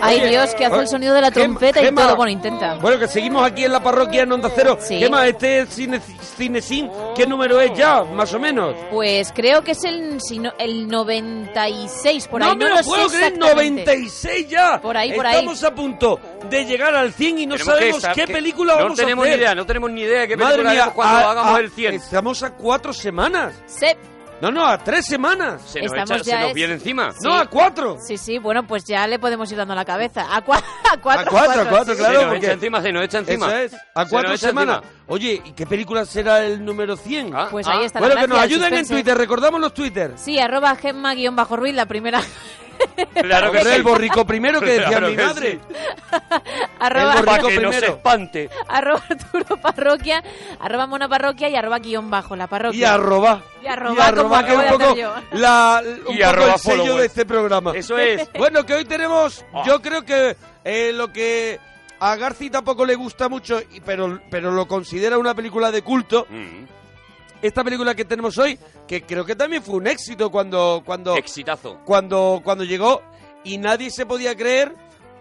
Ay Dios, que hace el sonido de la trompeta y Gema. todo. Bueno, intenta. Bueno, que seguimos aquí en la parroquia en Onda Cero. Sí. ¿Qué más? Este es Cine. ¿Qué número es ya, más o menos? Pues creo que es el, si no- el 96, por ahí. no me lo lo puedo sé creer, exactamente. 96 ya. Por ahí, por ahí. Estamos a punto de llegar al 100 y no Tenemos que sabemos estar- qué que- película no vamos a tenemos hacer. ni idea, no tenemos ni idea de qué Madre película mía, cuando a- hagamos a- el 100. Estamos a cuatro semanas. Sí, No, no, a tres semanas. Se nos, Estamos echa- se ya nos es- viene encima. Sí. No, a cuatro. sí, sí, bueno, pues ya le podemos ir dando la cabeza. A, cua- a cuatro. A cuatro, a cuatro, sí. claro. se nos porque- echa encima, se nos echa encima. Eso es. A Se cuatro echa semanas. encima. Oye, ¿y qué película será el número 100? Ah, Pues ah, ahí está bueno, la que nos ayuden en. Twitter. Recordamos los Twitter. Sí, arroba gemma-ruiz, la primera. Claro que sí. el borrico primero que decía Claro mi que madre. sí. arroba, El borrico que no se primero. espante. arroba Arturo Parroquia, arroba Mona Parroquia y arroba guion bajo, la parroquia. Y arroba. Y arroba, como que es un poco, la, un Y poco arroba el sello followers. de este programa. Eso es. Bueno, que hoy tenemos, Ah. yo creo que eh, lo que a Garci tampoco le gusta mucho, y- pero, pero lo considera una película de culto. Mm, Esta película que tenemos hoy, que creo que también fue un éxito cuando, cuando, Exitazo. cuando, cuando llegó y nadie se podía creer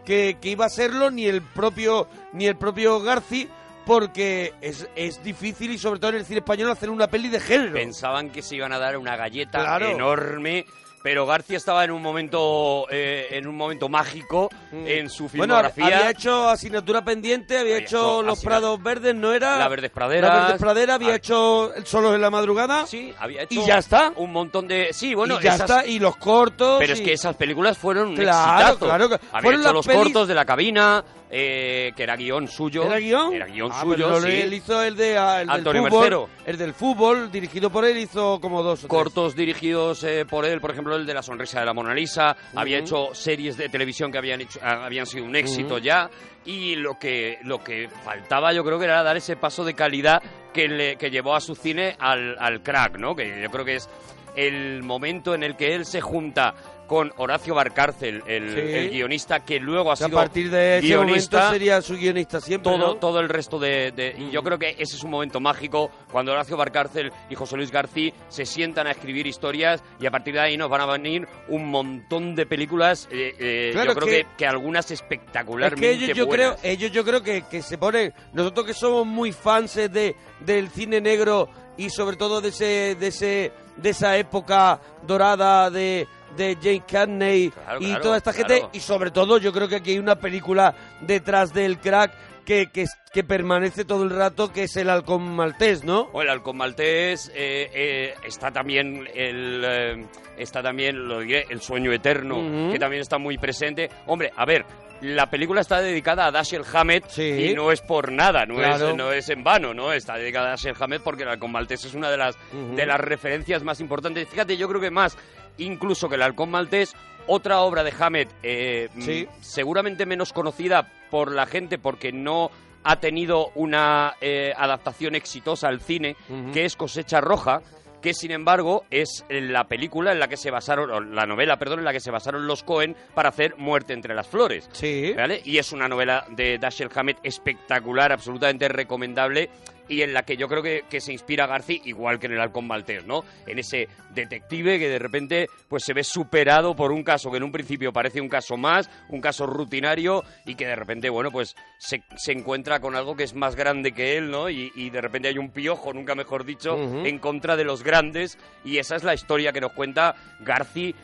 que, que iba a serlo ni el propio ni el propio Garci porque es, es difícil y sobre todo en el cine español hacer una peli de género. Pensaban que se iban a dar una galleta Claro. enorme, pero García estaba en un momento eh, en un momento mágico Mm. en su Bueno, filmografía. había hecho asignatura pendiente, había, Había hecho hecho Los Prados Verdes, ¿no era? La Verdes Praderas. La Verdes Praderas, había Ah. hecho Solos en la Madrugada. Sí, había hecho Y ya está. un montón de sí, bueno, y ya esas- está, y los cortos. Pero es que esas películas fueron un Claro, exitazo. claro Había fueron hecho los pelis- cortos de la cabina, eh, que era guion suyo. ¿Era guion? Era guion Ah, suyo, pero sí. Él hizo el, de, ah, el Antonio del fútbol. Mercero. El del fútbol, dirigido por él, hizo como dos o tres. cortos dirigidos eh, por él, por ejemplo el de la sonrisa de la Mona Lisa, había hecho series de televisión que habían hecho, ah, habían sido un éxito ya y lo que lo que faltaba yo creo que era dar ese paso de calidad que le que llevó a su cine al, al crack, ¿no? Que yo creo que es el momento en el que él se junta con Horacio Barcárcel, el, Sí. el guionista que luego ha a sido partir de ese guionista sería su guionista siempre, todo, ¿no? todo el resto de... de- y yo creo que ese es un momento mágico cuando Horacio Barcárcel y José Luis García se sientan a escribir historias y a partir de ahí nos van a venir un montón de películas, eh, eh, Claro, yo creo que- que, que algunas Es espectacularmente que ellos yo creo, ellos yo creo que, que se ponen, nosotros que somos muy fans de del cine negro y sobre todo de ese de ese de esa época dorada de de Jane Carney Claro, y claro, toda esta claro. gente y sobre todo yo creo que aquí hay una película detrás del crack que, que, que permanece todo el rato que es el halcón maltés, ¿no? O el halcón maltés, eh, eh, está también el... eh, está también, lo diré, el sueño eterno, que también está muy presente. Hombre, a ver, la película está dedicada a Dashiell Hammett Sí. y no es por nada, no, Claro. es, no es en vano, ¿no? Está dedicada a Dashiell Hammett porque el halcón maltés es una de las, de las referencias más importantes. Fíjate, yo creo que más, incluso que el halcón maltés, otra obra de Hammett, eh, Sí. mm, seguramente menos conocida por la gente porque no ha tenido una eh, adaptación exitosa al cine, que es Cosecha Roja, que sin embargo es la película en la que se basaron, o la novela, perdón, en la que se basaron los Cohen para hacer Muerte entre las flores. Sí. ¿Vale? Y es una novela de Dashiell Hammett espectacular, absolutamente recomendable y en la que yo creo que, que se inspira Garci igual que en el Halcón Maltés, ¿no? En ese detective que de repente pues se ve superado por un caso que en un principio parece un caso más, un caso rutinario y que de repente, bueno, pues se, se encuentra con algo que es más grande que él, ¿no? Y, y de repente hay un piojo, nunca mejor dicho, en contra de los grandes y esa es la historia que nos cuenta Garci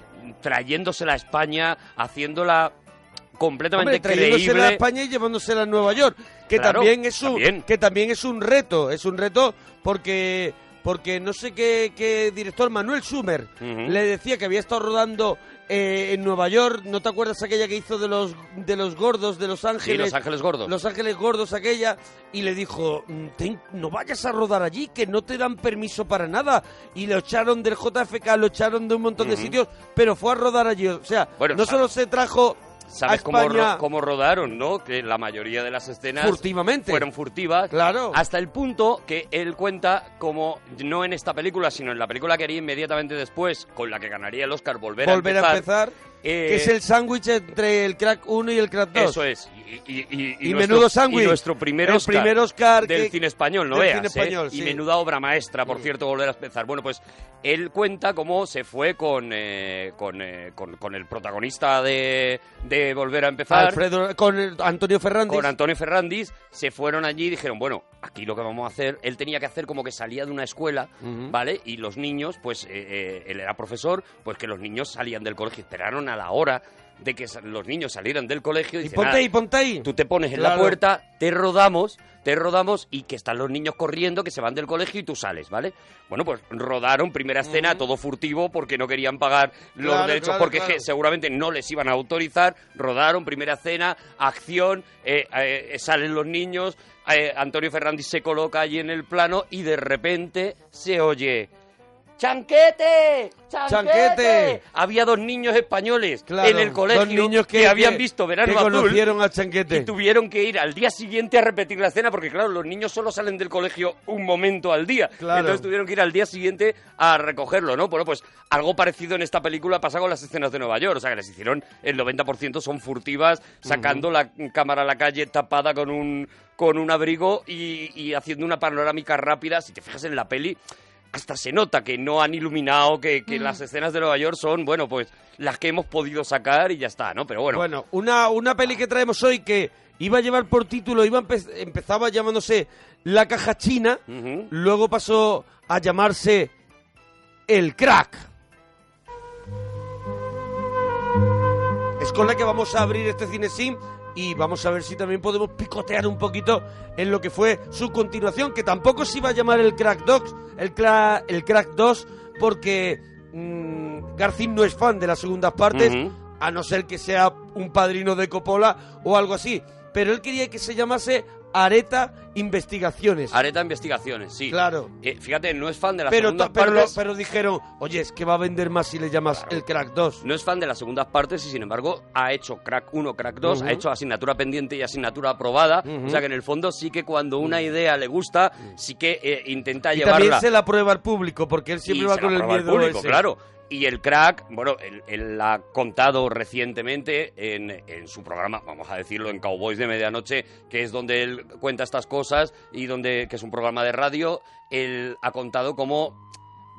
trayéndosela a España, haciéndola completamente Hombre, trayéndosela a creíble. España y llevándosela a Nueva York, que Claro, también es un también. que también es un reto, es un reto porque porque no sé qué, qué director Manuel Sumer le decía que había estado rodando eh, en Nueva York, ¿no te acuerdas aquella que hizo de los de los gordos de Los Sí, Ángeles? Los Ángeles Gordos. Los Ángeles Gordos aquella y le dijo, "Mm, "Ten- no vayas a rodar allí, que no te dan permiso para nada. Y lo echaron del JFK, lo echaron de un montón de sitios, pero fue a rodar allí. O sea, Bueno, no solo se trajo ¿Sabes cómo, ro- cómo rodaron, no? Que la mayoría de las escenas furtivamente. fueron furtivas. Claro. Hasta el punto que él cuenta como, no en esta película, sino en la película que haría inmediatamente después, con la que ganaría el Oscar, Volver, volver a a empezar, empezar. Eh, que es el sándwich entre el crack 1 y el crack 2. Eso es. Y, y- y- y menudo sándwich. Y nuestro primer El Oscar, primer Oscar del que- cine español, no del veas. cine ¿eh? Y menuda obra maestra, por Mm. cierto, volver a empezar. Bueno, pues él cuenta cómo se fue con, eh, con, eh, con, con el protagonista de, de Volver a empezar. Alfredo, con Antonio Fernández. con Antonio Ferrandis, se fueron allí y dijeron, bueno, aquí lo que vamos a hacer, él tenía que hacer como que salía de una escuela. ¿vale? Y los niños, pues él era profesor, pues que los niños salían del colegio, esperaron a la hora de que los niños salieran del colegio y, y dicen, ponte "Ah, ahí, ponte ahí. tú te pones en la puerta, te rodamos, te rodamos y que están los niños corriendo, que se van del colegio y tú sales, ¿vale? Bueno, pues rodaron primera escena, todo furtivo porque no querían pagar los Claro, derechos claro, porque je- seguramente no les iban a autorizar, rodaron primera escena, acción, eh, eh, salen los niños, eh, Antonio Ferrandis se coloca allí en el plano y de repente se oye... ¡Chanquete! ¡Chanquete! ¡Chanquete! Había dos niños españoles Claro, en el colegio dos niños que, habían visto Verano que Azul conocieron al chanquete. y tuvieron que ir al día siguiente a repetir la escena porque claro, los niños solo salen del colegio un momento al día. Claro. Entonces tuvieron que ir al día siguiente a recogerlo, ¿no? Bueno, pues algo parecido en esta película pasa con las escenas de Nueva York, o sea, que las hicieron el 90% son furtivas, sacando la cámara a la calle tapada con un con un abrigo y, y haciendo una panorámica rápida, si te fijas en la peli hasta se nota que no han iluminado, que, que las escenas de Nueva York son, bueno, pues las que hemos podido sacar y ya está, ¿no? Pero bueno, Bueno, una, una peli que traemos hoy que iba a llevar por título, iba empe- empezaba llamándose La Caja China, luego pasó a llamarse El Crack. Es con la que vamos a abrir este cine sim y vamos a ver si también podemos picotear un poquito en lo que fue su continuación, que tampoco se iba a llamar el Crack Dogs, el, Cla- el Crack 2, porque mm, Garcín no es fan de las segundas partes, a no ser que sea un padrino de Coppola o algo así. Pero él quería que se llamase Areta Investigaciones. Areta Investigaciones, sí. Claro. Eh, fíjate, no es fan de las Pero, segundas pero, partes. pero dijeron, oye, es que va a vender más si le llamas Claro. el Crack 2. No es fan de las segundas partes y sin embargo ha hecho Crack 1, Crack 2, Ujú. ha hecho asignatura pendiente y asignatura aprobada. O sea que en el fondo sí que cuando una idea le gusta, sí que eh, intenta Y llevarla. también se la prueba al público, porque él siempre y va con el prueba al miedo público, ese. claro. Y el crack, bueno, él, él ha contado recientemente en, en su programa, vamos a decirlo, en Cowboys de Medianoche, que es donde él cuenta estas cosas y donde, que es un programa de radio, él ha contado cómo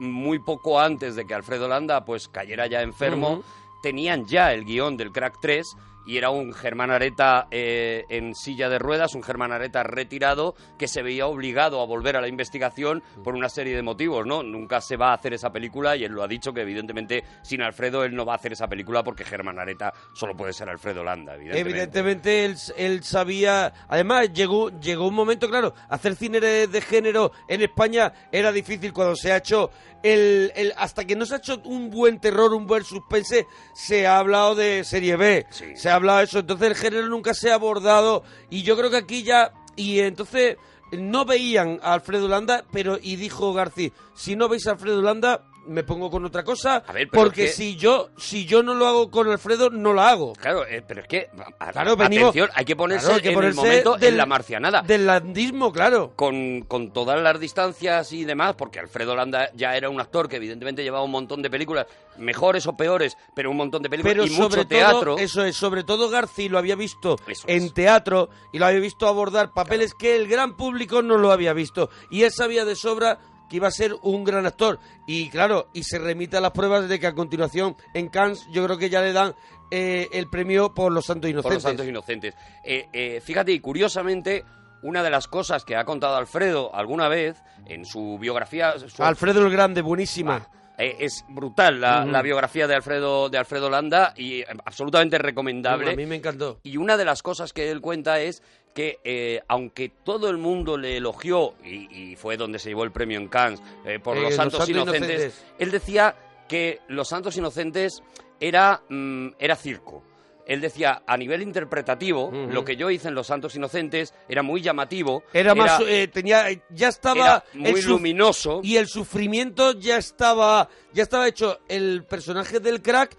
muy poco antes de que Alfredo Landa pues cayera ya enfermo, tenían ya el guion del Crack 3 y era un Germán Areta eh, en silla de ruedas, un Germán Areta retirado que se veía obligado a volver a la investigación por una serie de motivos, ¿no? Nunca se va a hacer esa película y él lo ha dicho que evidentemente sin Alfredo él no va a hacer esa película porque Germán Areta solo puede ser Alfredo Landa, evidentemente. Evidentemente él, él sabía. Además, llegó, llegó un momento, claro, hacer cine de, de género en España era difícil cuando se ha hecho. El, el- hasta que no se ha hecho un buen terror, un buen suspense, se ha hablado de serie B. Sí. Se ha hablado eso. Entonces el género nunca se ha abordado. Y yo creo que aquí ya. Y entonces no veían a Alfredo Landa, pero. Y dijo García: si no veis a Alfredo Landa. Me pongo con otra cosa A ver, pero porque es que- si yo si yo no lo hago con Alfredo no la hago. Claro, eh, pero es que, a- Claro, venimos- atención, hay que ponerse Claro, hay que en ponerse el momento del- en la marcianada. Del landismo, claro. con, con todas las distancias y demás, porque Alfredo Landa ya era un actor que evidentemente llevaba un montón de películas, mejores o peores, pero un montón de películas Pero y sobre mucho teatro. todo, eso es, sobre todo García lo había visto Eso en es. teatro y lo había visto abordar papeles que el gran público no lo había visto. Y él sabía de sobra que iba a ser un gran actor. Y claro, y se remite a las pruebas de que a continuación en Cannes yo creo que ya le dan eh, el premio por Los Santos por Inocentes. los santos inocentes. Eh, eh, fíjate, y curiosamente, una de las cosas que ha contado Alfredo alguna vez en su biografía... su- Alfredo el Grande, buenísima. es brutal la, biografía de Alfredo, de Alfredo Landa y absolutamente recomendable. a mí me encantó. Y una de las cosas que él cuenta es que eh, aunque todo el mundo le elogió, y, y fue donde se llevó el premio en Cannes eh, por Eh, Los Los Santos Inocentes, Inocentes. él decía que Los Santos Inocentes era, mm, era circo. Él decía, a nivel interpretativo, lo que yo hice en Los Santos Inocentes era muy llamativo. Era más, tenía, ya estaba era muy luminoso. y el sufrimiento ya estaba ya estaba hecho el personaje del crack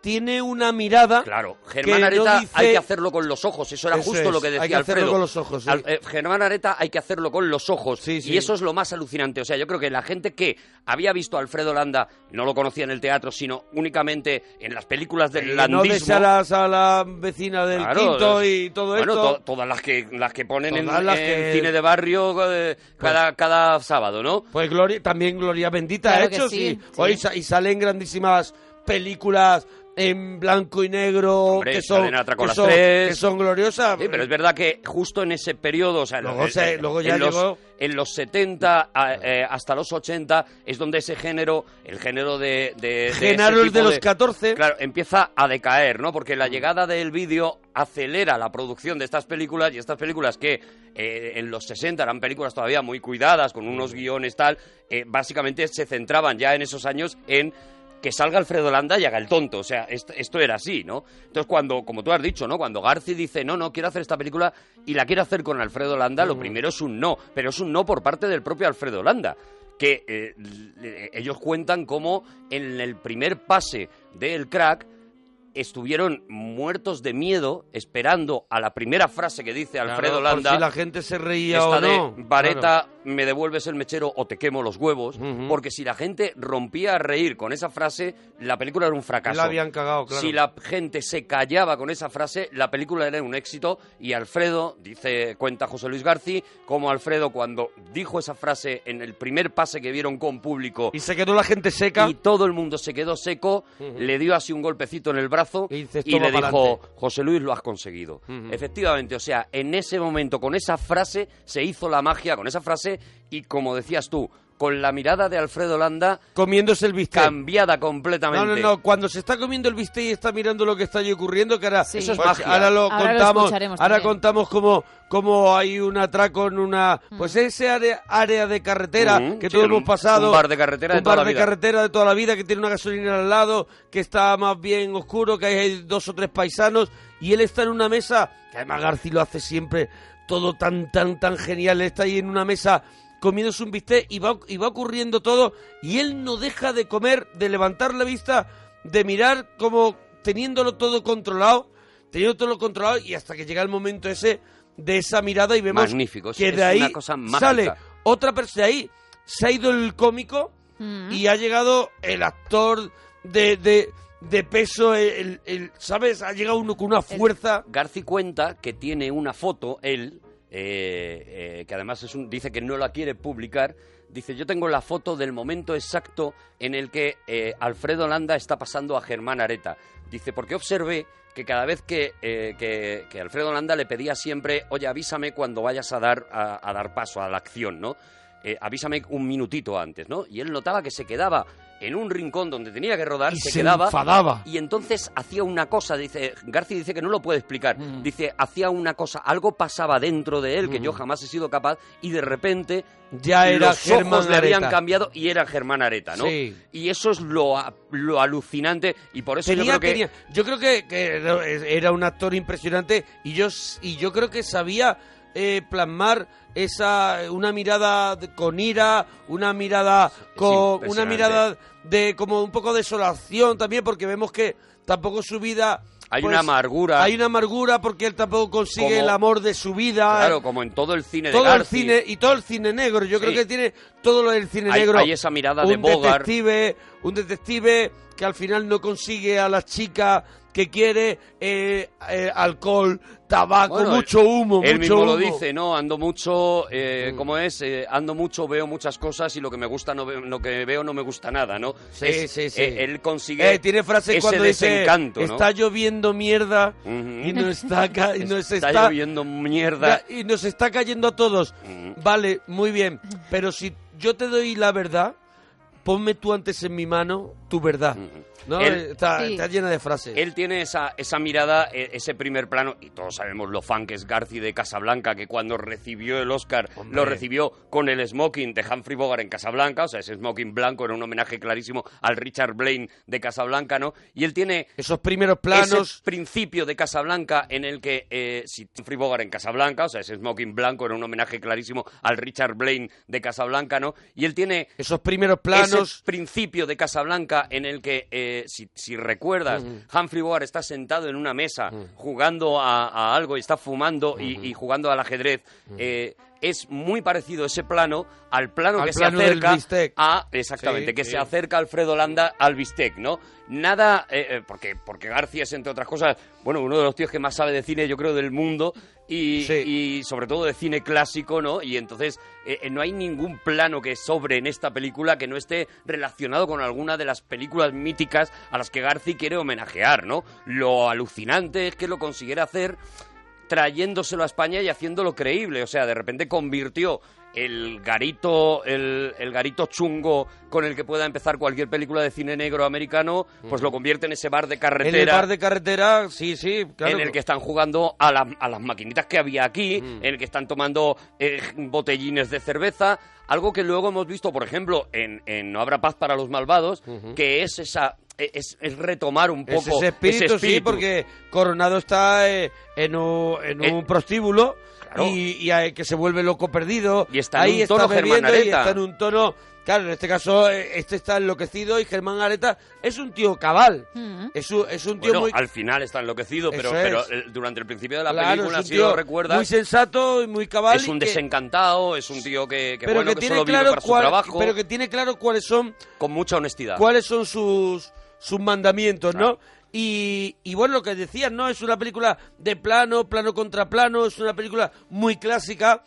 tiene una mirada. Claro, Germán no Areta dice- hay que hacerlo con los ojos, eso era Eso justo es, lo que decía hay que hacerlo Alfredo. con los ojos, sí. Al- eh, Germán Areta hay que hacerlo con los ojos Sí, sí. y eso es lo más alucinante. O sea, yo creo que la gente que había visto a Alfredo Landa no lo conocía en el teatro, sino únicamente en las películas del no landismo. desearás a la vecina del Claro, quinto eh, y todo bueno, esto. to- todas las que las que ponen en, las en cine de barrio eh, cada, cada sábado, ¿no? Pues Gloria, también Gloria Bendita Claro ha hecho, sí, y salen grandísimas películas en blanco y negro Hombre, que son, que son, tres. que son gloriosas. Sí, pero es verdad que justo en ese periodo, o sea, Luego en- se- en- luego ya en, los, en los 70 a- eh, hasta los 80 es donde ese género, el género de... de, de Genaro el de los 14. Claro, empieza a decaer, ¿no? Porque la llegada del vídeo acelera la producción de estas películas y estas películas que eh, en los 60 eran películas todavía muy cuidadas, con unos guiones tal, eh, básicamente se centraban ya en esos años en que salga Alfredo Landa y haga el tonto. O sea, esto, esto era así, ¿no? Entonces, cuando, como tú has dicho, ¿no? Cuando Garci dice, no, no, quiero hacer esta película y la quiere hacer con Alfredo Landa, lo primero es un no, pero es un no por parte del propio Alfredo Landa. Que eh, ellos cuentan cómo en el primer pase del crack estuvieron muertos de miedo esperando a la primera frase que dice Alfredo Claro, por Landa. si la gente se reía Esta o de no. Vareta, Claro. Me devuelves el mechero o te quemo los huevos. Porque si la gente rompía a reír con esa frase, la película era un fracaso. La habían cagado, claro. Si la gente se callaba con esa frase, la película era un éxito. Y Alfredo, dice, cuenta José Luis García, como Alfredo cuando dijo esa frase en el primer pase que vieron con público Y se quedó la gente seca. y todo el mundo se quedó seco, le dio así un golpecito en el brazo Y le "Toma dijo, pa'lante". José Luis, lo has conseguido. Efectivamente, o sea, en ese momento, con esa frase, se hizo la magia, con esa frase, y como decías tú, con la mirada de Alfredo Landa comiéndose el bistec. cambiada No, completamente. no, no. Cuando se está comiendo el bistec y está mirando lo que está allí ocurriendo, que ahora, Sí. Eso es pues, magia. ahora lo Ahora lo contamos. escucharemos ahora también. contamos cómo, cómo hay un atraco en una, pues ese área, área de carretera Ujú, que sí, todos un- hemos pasado. un bar de carretera de un toda bar la de vida. carretera de toda la vida que tiene una gasolinera al lado, que está más bien oscuro, que hay dos o tres paisanos y él está en una mesa, que además García lo hace siempre todo tan, tan, tan genial. Él está ahí en una mesa comiéndose un bistec y va, y va ocurriendo todo y él no deja de comer, de levantar la vista, de mirar como teniéndolo todo controlado, teniendo todo controlado y hasta que llega el momento ese de esa mirada y vemos Magnífico, que es de ahí una cosa mágica. sale otra persona, ahí se ha ido el cómico Mm. y ha llegado el actor de, de, de peso, el, el- ¿sabes? Ha llegado uno con una fuerza. Garci cuenta que tiene una foto, él, eh, eh, que además es un, dice que no la quiere publicar. Dice, yo tengo la foto del momento exacto en el que eh, Alfredo Landa está pasando a Germán Areta. Dice, porque observé que cada vez que, que, que Alfredo Landa le pedía siempre, oye, avísame cuando vayas a dar, a, a dar paso a la acción, ¿no? Eh, avísame un minutito antes, ¿no? Y él notaba que se quedaba en un rincón donde tenía que rodar, Y se, se quedaba enfadaba. y entonces hacía una cosa, dice, García dice que no lo puede explicar, Mm. dice, hacía una cosa, algo pasaba dentro de él que yo jamás he sido capaz y de repente Ya era los Germán ojos le habían Areta. cambiado y era Germán Areta, ¿no? Sí. Y eso es lo, lo alucinante y por eso Tenía, yo creo que... tenía- yo creo que, que era- un actor impresionante y yo, y yo creo que sabía eh, plasmar esa una mirada de- con ira, una mirada con una mirada de como un poco de desolación también porque vemos que tampoco su vida Hay pues, una amargura. Hay una amargura porque él tampoco consigue Como- el amor de su vida. Claro, como en todo el cine de todo el cine y todo el cine negro. Yo creo que tiene todo lo del cine Hay- negro. hay esa mirada de un Bogart. detective, un detective que al final no consigue a la chica que quiere eh, eh, alcohol, tabaco, Bueno, mucho humo, Él mucho mismo lo dice, ¿no? Ando mucho, eh, Mm. ¿cómo es? Eh, ando mucho, veo muchas cosas y lo que me gusta no veo, lo que veo no me gusta nada, ¿no? Sí, Es- sí, sí. él consigue tiene frases ese cuando dice desencanto, ¿no? está lloviendo mierda y nos está, ca- y nos está, está, lloviendo mierda. Y nos está cayendo a todos. Vale, muy bien. Pero si yo te doy la verdad, ponme tú antes en mi mano tu verdad. ¿No? Él- está, Sí. está llena de frases. Él tiene esa, esa mirada, eh, ese primer plano, y todos sabemos lo fan que es Garci de Casablanca, que cuando recibió el Oscar Hombre. lo recibió con el smoking de Humphrey Bogart en Casablanca, o sea, ese smoking blanco era un homenaje clarísimo al Richard Blaine de Casablanca, ¿no? Y él tiene Esos primeros planos. ese principio de Casablanca en el que eh, si Humphrey Bogart en Casablanca, o sea, ese smoking blanco era un homenaje clarísimo al Richard Blaine de Casablanca, ¿no? Y él tiene Esos primeros planos. Planos. ese principio de Casablanca en el que, eh, si, si recuerdas, Humphrey Bogart está sentado en una mesa jugando a, a algo y está fumando y, y jugando al ajedrez. eh, es muy parecido ese plano al plano Al que plano se del acerca bistec. a exactamente Sí, que sí. se acerca Alfredo Landa al bistec, ¿no? Nada eh, porque porque García es entre otras cosas, bueno, uno de los tíos que más sabe de cine, yo creo, del mundo y, Sí. y sobre todo de cine clásico, ¿no? Y entonces eh, eh, no hay ningún plano que sobre en esta película que no esté relacionado con alguna de las películas míticas a las que García quiere homenajear, ¿no? Lo alucinante es que lo consiguiera hacer trayéndoselo a España y haciéndolo creíble. O sea, de repente convirtió el garito, el, el garito chungo con el que pueda empezar cualquier película de cine negro americano, pues lo convierte en ese bar de En carretera. el bar de carretera, sí, sí, claro. en el que están jugando a, la- a las maquinitas que había aquí, en el que están tomando eh, botellines de cerveza, algo que luego hemos visto, por ejemplo, en, en No habrá paz para los malvados, que es esa es, es retomar un Es poco ese espíritu, sí, espíritu. porque Coronado está eh, en un, en Eh, prostíbulo claro. y, y hay que se vuelve loco perdido. Y está en Ahí un tono está bebiendo Germán y Areta. está en un tono... Claro, en este caso, eh, este está enloquecido y Germán Areta es un tío cabal. Mm. Es un, es un tío Bueno, muy... al final está enloquecido, pero, es. pero eh, durante el principio de la claro, película, es un si lo tío recuerdas, muy sensato y muy cabal. es un que- desencantado, es un tío que, que, pero bueno, que, que tiene solo vive claro para su trabajo, pero que tiene claro cuáles son con mucha honestidad. cuáles son sus sus mandamientos, ¿no? Y, y bueno, lo que decías, ¿no? Es una película de plano, plano contra plano, es una película muy clásica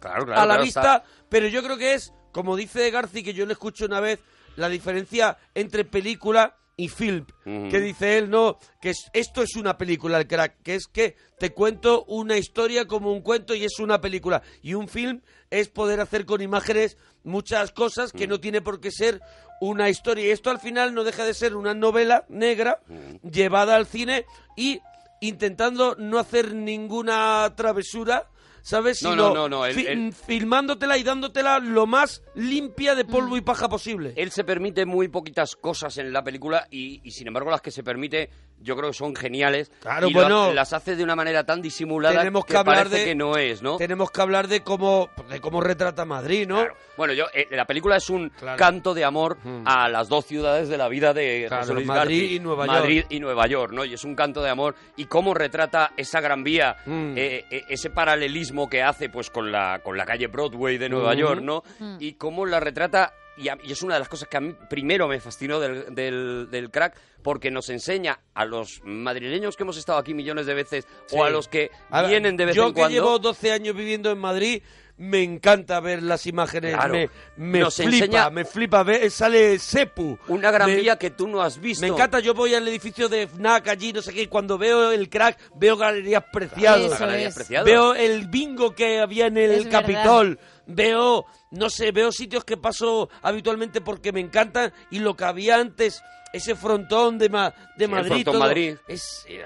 Claro, claro, a la claro, vista, está- pero yo creo que es, como dice Garci, que yo le escucho una vez, la diferencia entre película y film, que dice él, no, que es- esto es una película, el crack, que es que te cuento una historia como un cuento y es una película. Y un film es poder hacer con imágenes muchas cosas que no tiene por qué ser una historia. Y esto al final no deja de ser una novela negra llevada al cine y intentando no hacer ninguna travesura. ¿Sabes? No, Sino no, no, no, el- fi- el- filmándotela y dándotela lo más limpia de polvo y paja posible. Él se permite muy poquitas cosas en la película y, y, sin embargo las que se permite yo creo que son geniales Claro, y lo bueno, las hace de una manera tan disimulada tenemos que, que, hablar parece de que no es, ¿no? Tenemos que hablar de cómo de cómo retrata Madrid, ¿no? Claro. Bueno, yo eh, la película es un Claro. canto de amor Mm. a las dos ciudades de la vida de Claro, José Luis Madrid García, y Nueva York. Madrid y Nueva York, ¿no? Y es un canto de amor y cómo retrata esa Gran Vía, Mm. eh, eh, ese paralelismo que hace pues con la con la calle Broadway de Nueva Mm. York, ¿no? Mm. Y cómo la retrata y, a- y es una de las cosas que a mí primero me fascinó del, del, del crack porque nos enseña a los madrileños que hemos estado aquí millones de veces Sí. o a los que Ahora, vienen de vez yo en que cuando llevo 12 años viviendo en Madrid, me encanta ver las imágenes. Claro. Me, me Nos flipa, enseña- me flipa. Ve, sale Sepu. una gran Me- vía que tú no has visto. Me encanta, yo voy al edificio de FNAC allí, no sé qué, y cuando veo el crack, veo galerías preciadas. Veo el bingo que había en el Es verdad. Capitol. Veo, no sé, veo sitios que paso habitualmente porque me encantan y lo que había antes, ese frontón de, Ma- de el Madrid. todo, Madrid. Es, eh,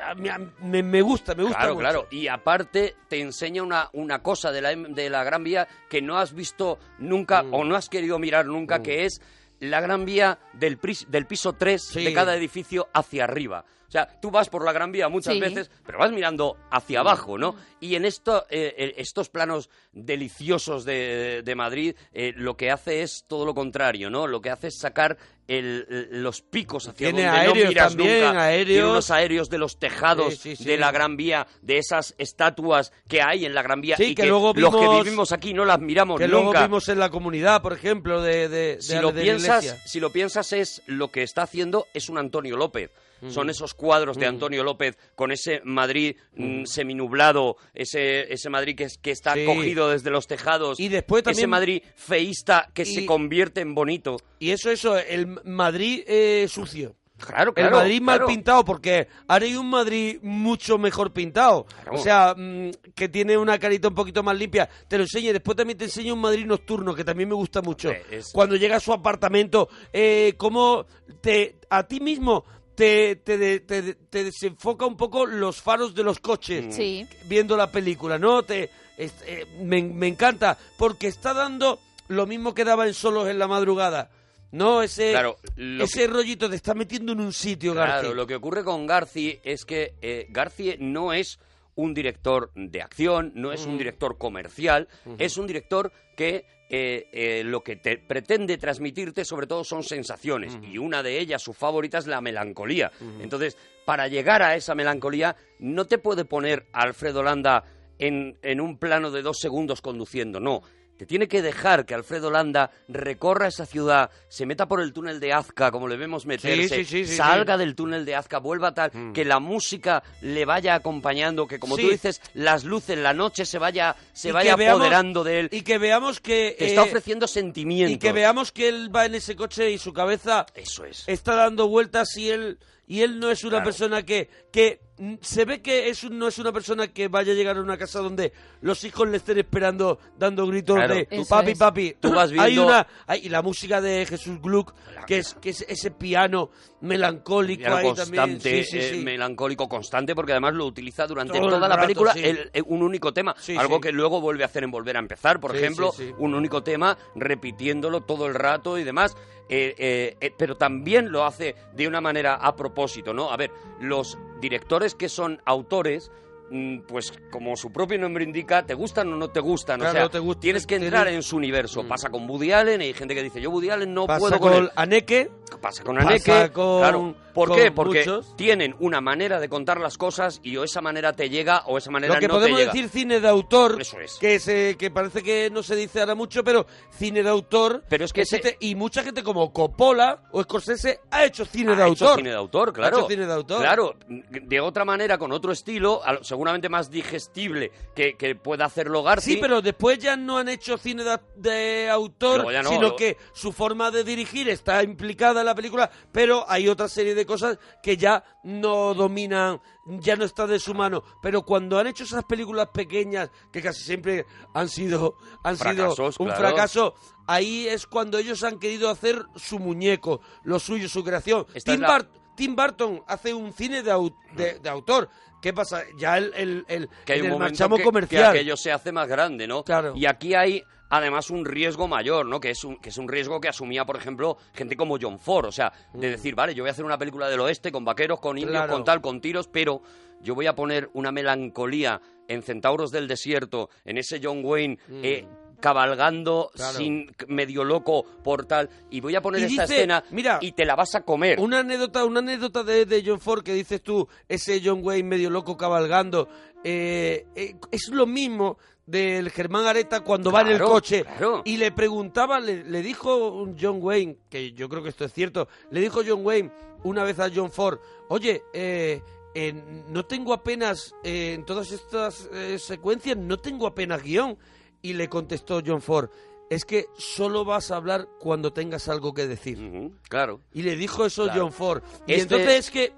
me, me gusta, me gusta. Claro, mucho. claro. Y aparte te enseña una, una cosa de la, de la Gran Vía que no has visto nunca Mm. o no has querido mirar nunca, que es la Gran Vía del, pris- del piso 3 Sí. de cada edificio hacia arriba. O sea, tú vas por la Gran Vía muchas Sí. veces, pero vas mirando hacia abajo, ¿no? Y en esto, eh, eh, estos planos deliciosos de, de Madrid, eh, lo que hace es todo lo contrario, ¿no? Lo que hace es sacar el- los picos hacia Tiene donde aéreos no miras también, nunca. Tiene aéreos. unos aéreos de los tejados Sí, sí, sí. de la Gran Vía, de esas estatuas que hay en la Gran Vía y que que, luego los que vimos- vivimos aquí no las miramos Que luego vimos en la comunidad, por ejemplo, de, de, de- si lo piensas, si lo piensas es lo que está haciendo es un Antonio López. Son esos cuadros de Antonio López con ese Madrid mm, seminublado, ese, ese Madrid que, es- que está Sí. cogido desde los tejados, Y después ese también- Madrid feísta que Y- se convierte en bonito. Y eso, eso, el Madrid eh, sucio. Claro, El claro. Madrid mal claro. pintado, porque ahora hay un Madrid mucho mejor pintado. Claro. O sea, mm, que tiene una carita un poquito más limpia. Te lo enseño. y Después también te enseño un Madrid nocturno, que también me gusta mucho. Es- Cuando llega a su apartamento, eh, cómo te, a ti mismo te, te, de- te, de- te desenfoca un poco los faros de los coches Sí. viendo la película, ¿no? Te, es- eh, me, me encanta, porque está dando lo mismo que daba en Solos en la madrugada. No, ese, Claro, ese rollito te está metiendo en un sitio, Claro, lo que ocurre con Garci es que eh, Garci no es un director de acción, no es un director comercial, es un director que eh, eh, lo que te pretende transmitirte sobre todo son sensaciones y una de ellas, su favorita, es la melancolía. Entonces, para llegar a esa melancolía, no te puede poner a Alfredo Landa en, en un plano de dos segundos conduciendo, no. Te tiene que dejar que Alfredo Landa recorra esa ciudad, se meta por el túnel de Azca, como le vemos meterse, sí, sí, sí, salga del túnel de Azca, vuelva tal, que la música le vaya acompañando, que como tú dices, las luces, la noche se vaya, se Y vaya que veamos- apoderando de él. Y que veamos que... te está eh, ofreciendo sentimiento. y que veamos que él va en ese coche y su cabeza Eso es. está dando vueltas y él y él no es una Claro. persona que que mm, se ve que es un- no es una persona que vaya a llegar a una casa donde los hijos le estén esperando dando gritos Claro. de Eso papi es. papi Tú vas hay viendo- una hay- y la música de Jesús Gluck que es que es ese piano melancólico Piano ahí constante, también sí, sí, eh, sí. melancólico constante, porque además lo utiliza durante Todo toda la rato, película sí. el- eh, un único tema, Sí, algo sí. que luego vuelve a hacer en Volver a Empezar, por Sí, ejemplo, sí, sí. un único tema repitiéndolo todo el rato y demás. Eh, eh, eh, pero también lo hace de una manera a propósito, ¿no? A ver, los directores que son autores mm, pues como su propio nombre indica, te gustan o no te gustan, o sea, te tienes que entrar en su universo. Mm. Pasa con Woody Allen, y hay gente que dice, yo Woody Allen no pasa puedo con con él. Aneke Pasa con Pasa Aneke, con- claro. ¿Por qué? Porque muchos. tienen una manera de contar las cosas y o esa manera te llega o esa manera Lo que no podemos te llega. decir cine de autor, Eso es. que se, que parece que no se dice ahora mucho, pero cine de autor. Pero es que ese- existe, y mucha gente como Coppola o Scorsese ha hecho cine Ha de hecho autor. cine de autor, claro. Ha hecho cine de autor. Claro, de otra manera, con otro estilo, seguramente más digestible que, que pueda hacerlo Garci. Sí, pero después ya no han hecho cine de, de autor, no, sino que su forma de dirigir está implicada en la película, pero hay otra serie de cosas que ya no dominan, ya no está de su mano. Pero cuando han hecho esas películas pequeñas, que casi siempre han sido, han sido un claro. fracaso, ahí es cuando ellos han querido hacer su muñeco, lo suyo, su creación. Tim, la- Bart- Tim Burton hace un cine de, au- de- de autor. ¿Qué pasa? Ya el, el, el, que hay en un el marchamo que, comercial. que aquello se hace más grande, ¿no? Claro. Y aquí hay además un riesgo mayor, ¿no? Que es un, que es un riesgo que asumía, por ejemplo, gente como John Ford, o sea, de decir, vale, yo voy a hacer una película del oeste con vaqueros, con indios, Mm. Claro. con tal, con tiros, pero yo voy a poner una melancolía en Centauros del Desierto, en ese John Wayne, eh, cabalgando Mm. Claro. sin medio loco por tal, y voy a poner esta escena mira, y te la vas a comer. Una anécdota, una anécdota de, de John Ford que dices tú, ese John Wayne medio loco cabalgando, eh, eh, es lo mismo del Germán Areta cuando va en el coche claro. y le preguntaba, le, le dijo John Wayne, que yo creo que esto es cierto, le dijo John Wayne una vez a John Ford, oye, eh, eh, no tengo apenas, eh, en todas estas eh, secuencias, no tengo apenas guion. Y le contestó John Ford, es que solo vas a hablar cuando tengas algo que decir. Claro. Y le dijo eso Claro. John Ford. Y Este- entonces es que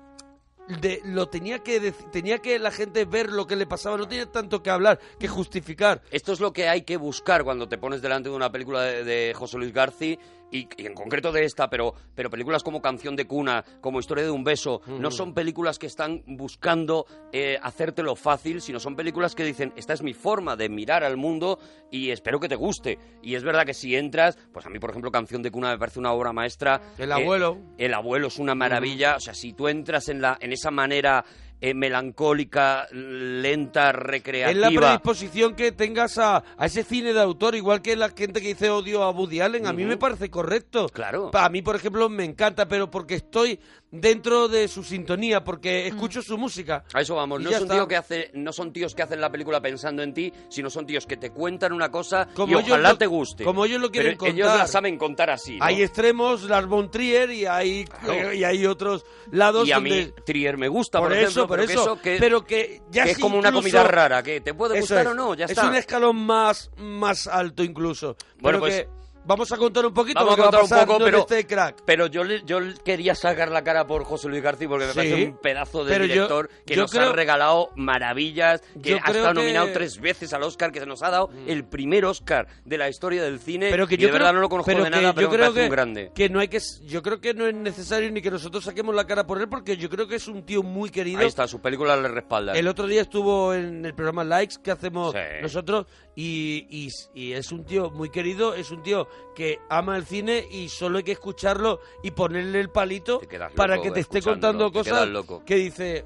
de- lo tenía que dec- tenía que la gente ver lo que le pasaba, no tenía tanto que hablar, que justificar. Esto es lo que hay que buscar cuando te pones delante de una película de, de José Luis Garci y, y en concreto de esta, pero, pero películas como Canción de Cuna, como Historia de un Beso, no son películas que están buscando eh, hacértelo fácil, sino son películas que dicen, esta es mi forma de mirar al mundo y espero que te guste. Y es verdad que si entras, pues a mí, por ejemplo, Canción de Cuna me parece una obra maestra. El Eh, abuelo. el abuelo es una maravilla. O sea, si tú entras en, la, en esa manera eh, melancólica, lenta, recreativa... Es la predisposición que tengas a, a ese cine de autor, igual que la gente que dice odio a Woody Allen, a mí me parece correcto. Claro. A mí, por ejemplo, me encanta, pero porque estoy dentro de su sintonía, porque escucho su música. A eso vamos, no, es un tío que hace, no son tíos que hacen la película pensando en ti, sino son tíos que te cuentan una cosa Como y ojalá lo- te guste. como ellos lo quieren Pero ellos contar. la saben contar así, ¿no? Hay extremos, Lars von Trier, y hay, Claro. y hay otros lados y a donde... mí Trier me gusta, por, por ejemplo, eso, por pero que eso, que, pero que ya que es como una comida rara, que te puede gustar es. o no, ya es está. un escalón más, más alto incluso. Bueno, Pero pues, que vamos a contar un poquito Vamos lo que a contar va a pasar un poco, pero, este crack. pero yo, le- yo quería sacar la cara por José Luis García porque me Sí, parece un pedazo de yo- director que yo nos creo- ha regalado maravillas, que ha estado que- nominado tres veces al Oscar, que se nos ha dado el primer Oscar de la historia del cine. Pero que y yo de creo, verdad no lo conozco pero de nada, pero yo me creo parece que, un grande. que no hay que yo creo que no es necesario ni que nosotros saquemos la cara por él porque yo creo que es un tío muy querido. Ahí está, sus películas le respaldan. El otro día estuvo en el programa Likes que hacemos Sí. nosotros y, y- y es un tío muy querido, es un tío que ama el cine y solo hay que escucharlo y ponerle el palito para que te esté contando cosas que dice,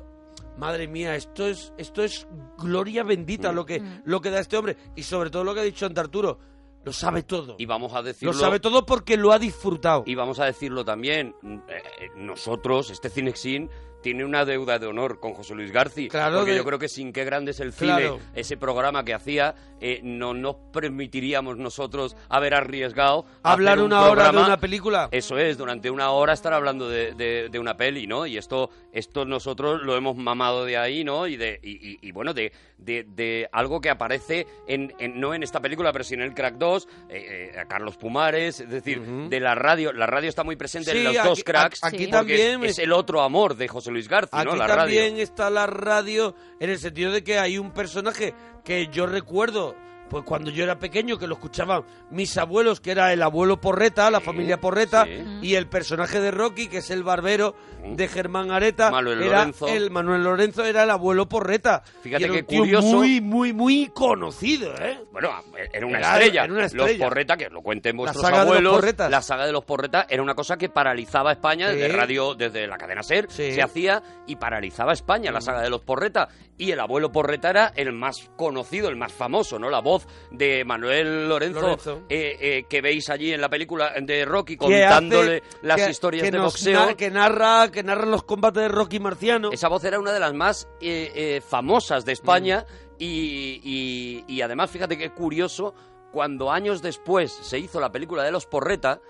madre mía, esto es, esto es gloria bendita Mm. lo que, Mm. lo que da este hombre. Y sobre todo lo que ha dicho ante Arturo, lo sabe todo. Y vamos a Lo decirlo... sabe todo porque lo ha disfrutado. Y vamos a decirlo también, eh, nosotros, este Cinexin, tiene una deuda de honor con José Luis García. Claro, porque yo creo que sin qué grande es el cine, Claro. ese programa que hacía, eh, no nos permitiríamos nosotros haber arriesgado Hablar un una hora de una película. Eso es, durante una hora estar hablando de, de- de una peli, ¿no? Y esto, esto nosotros lo hemos mamado de ahí, ¿no? Y de, y, y- y, bueno, de, de, algo que aparece en, en- no en esta película, pero sí en el Crack 2, eh, eh, a Carlos Pumares, es decir, de la radio. La radio está muy presente Sí, en los aquí- dos cracks. aquí también es, es el otro amor de José Luis García, Aquí ¿no? La también radio. está la radio en el sentido de que hay un personaje que yo recuerdo, pues cuando yo era pequeño, que lo escuchaban mis abuelos, que era el abuelo Porreta, la familia Porreta, sí. y el personaje de Rocky, que es el barbero de Germán Areta, Manuel era Lorenzo. el Manuel Lorenzo era el abuelo Porreta. Fíjate Y era un tío curioso. muy, muy, muy conocido, ¿eh? Bueno, era una Era- estrella. era una Los estrella. Porreta, que lo cuenten vuestros saga de los abuelos. La saga de los Porreta era una cosa que paralizaba España Sí. desde radio, desde la cadena Ser, Sí. se hacía y paralizaba España la saga de los Porreta. Y el abuelo Porreta era el más conocido, el más famoso, ¿no? La voz de Manuel Lorenzo, Lorenzo. eh, eh, que veis allí en la película de Rocky hace- contándole las que- historias que de nos boxeo. na- que narra, que narra los combates de Rocky Marciano. Esa voz era una de las más eh, famosas de España Mm. y, y- y además, fíjate qué curioso, cuando años después se hizo la película de los Porreta,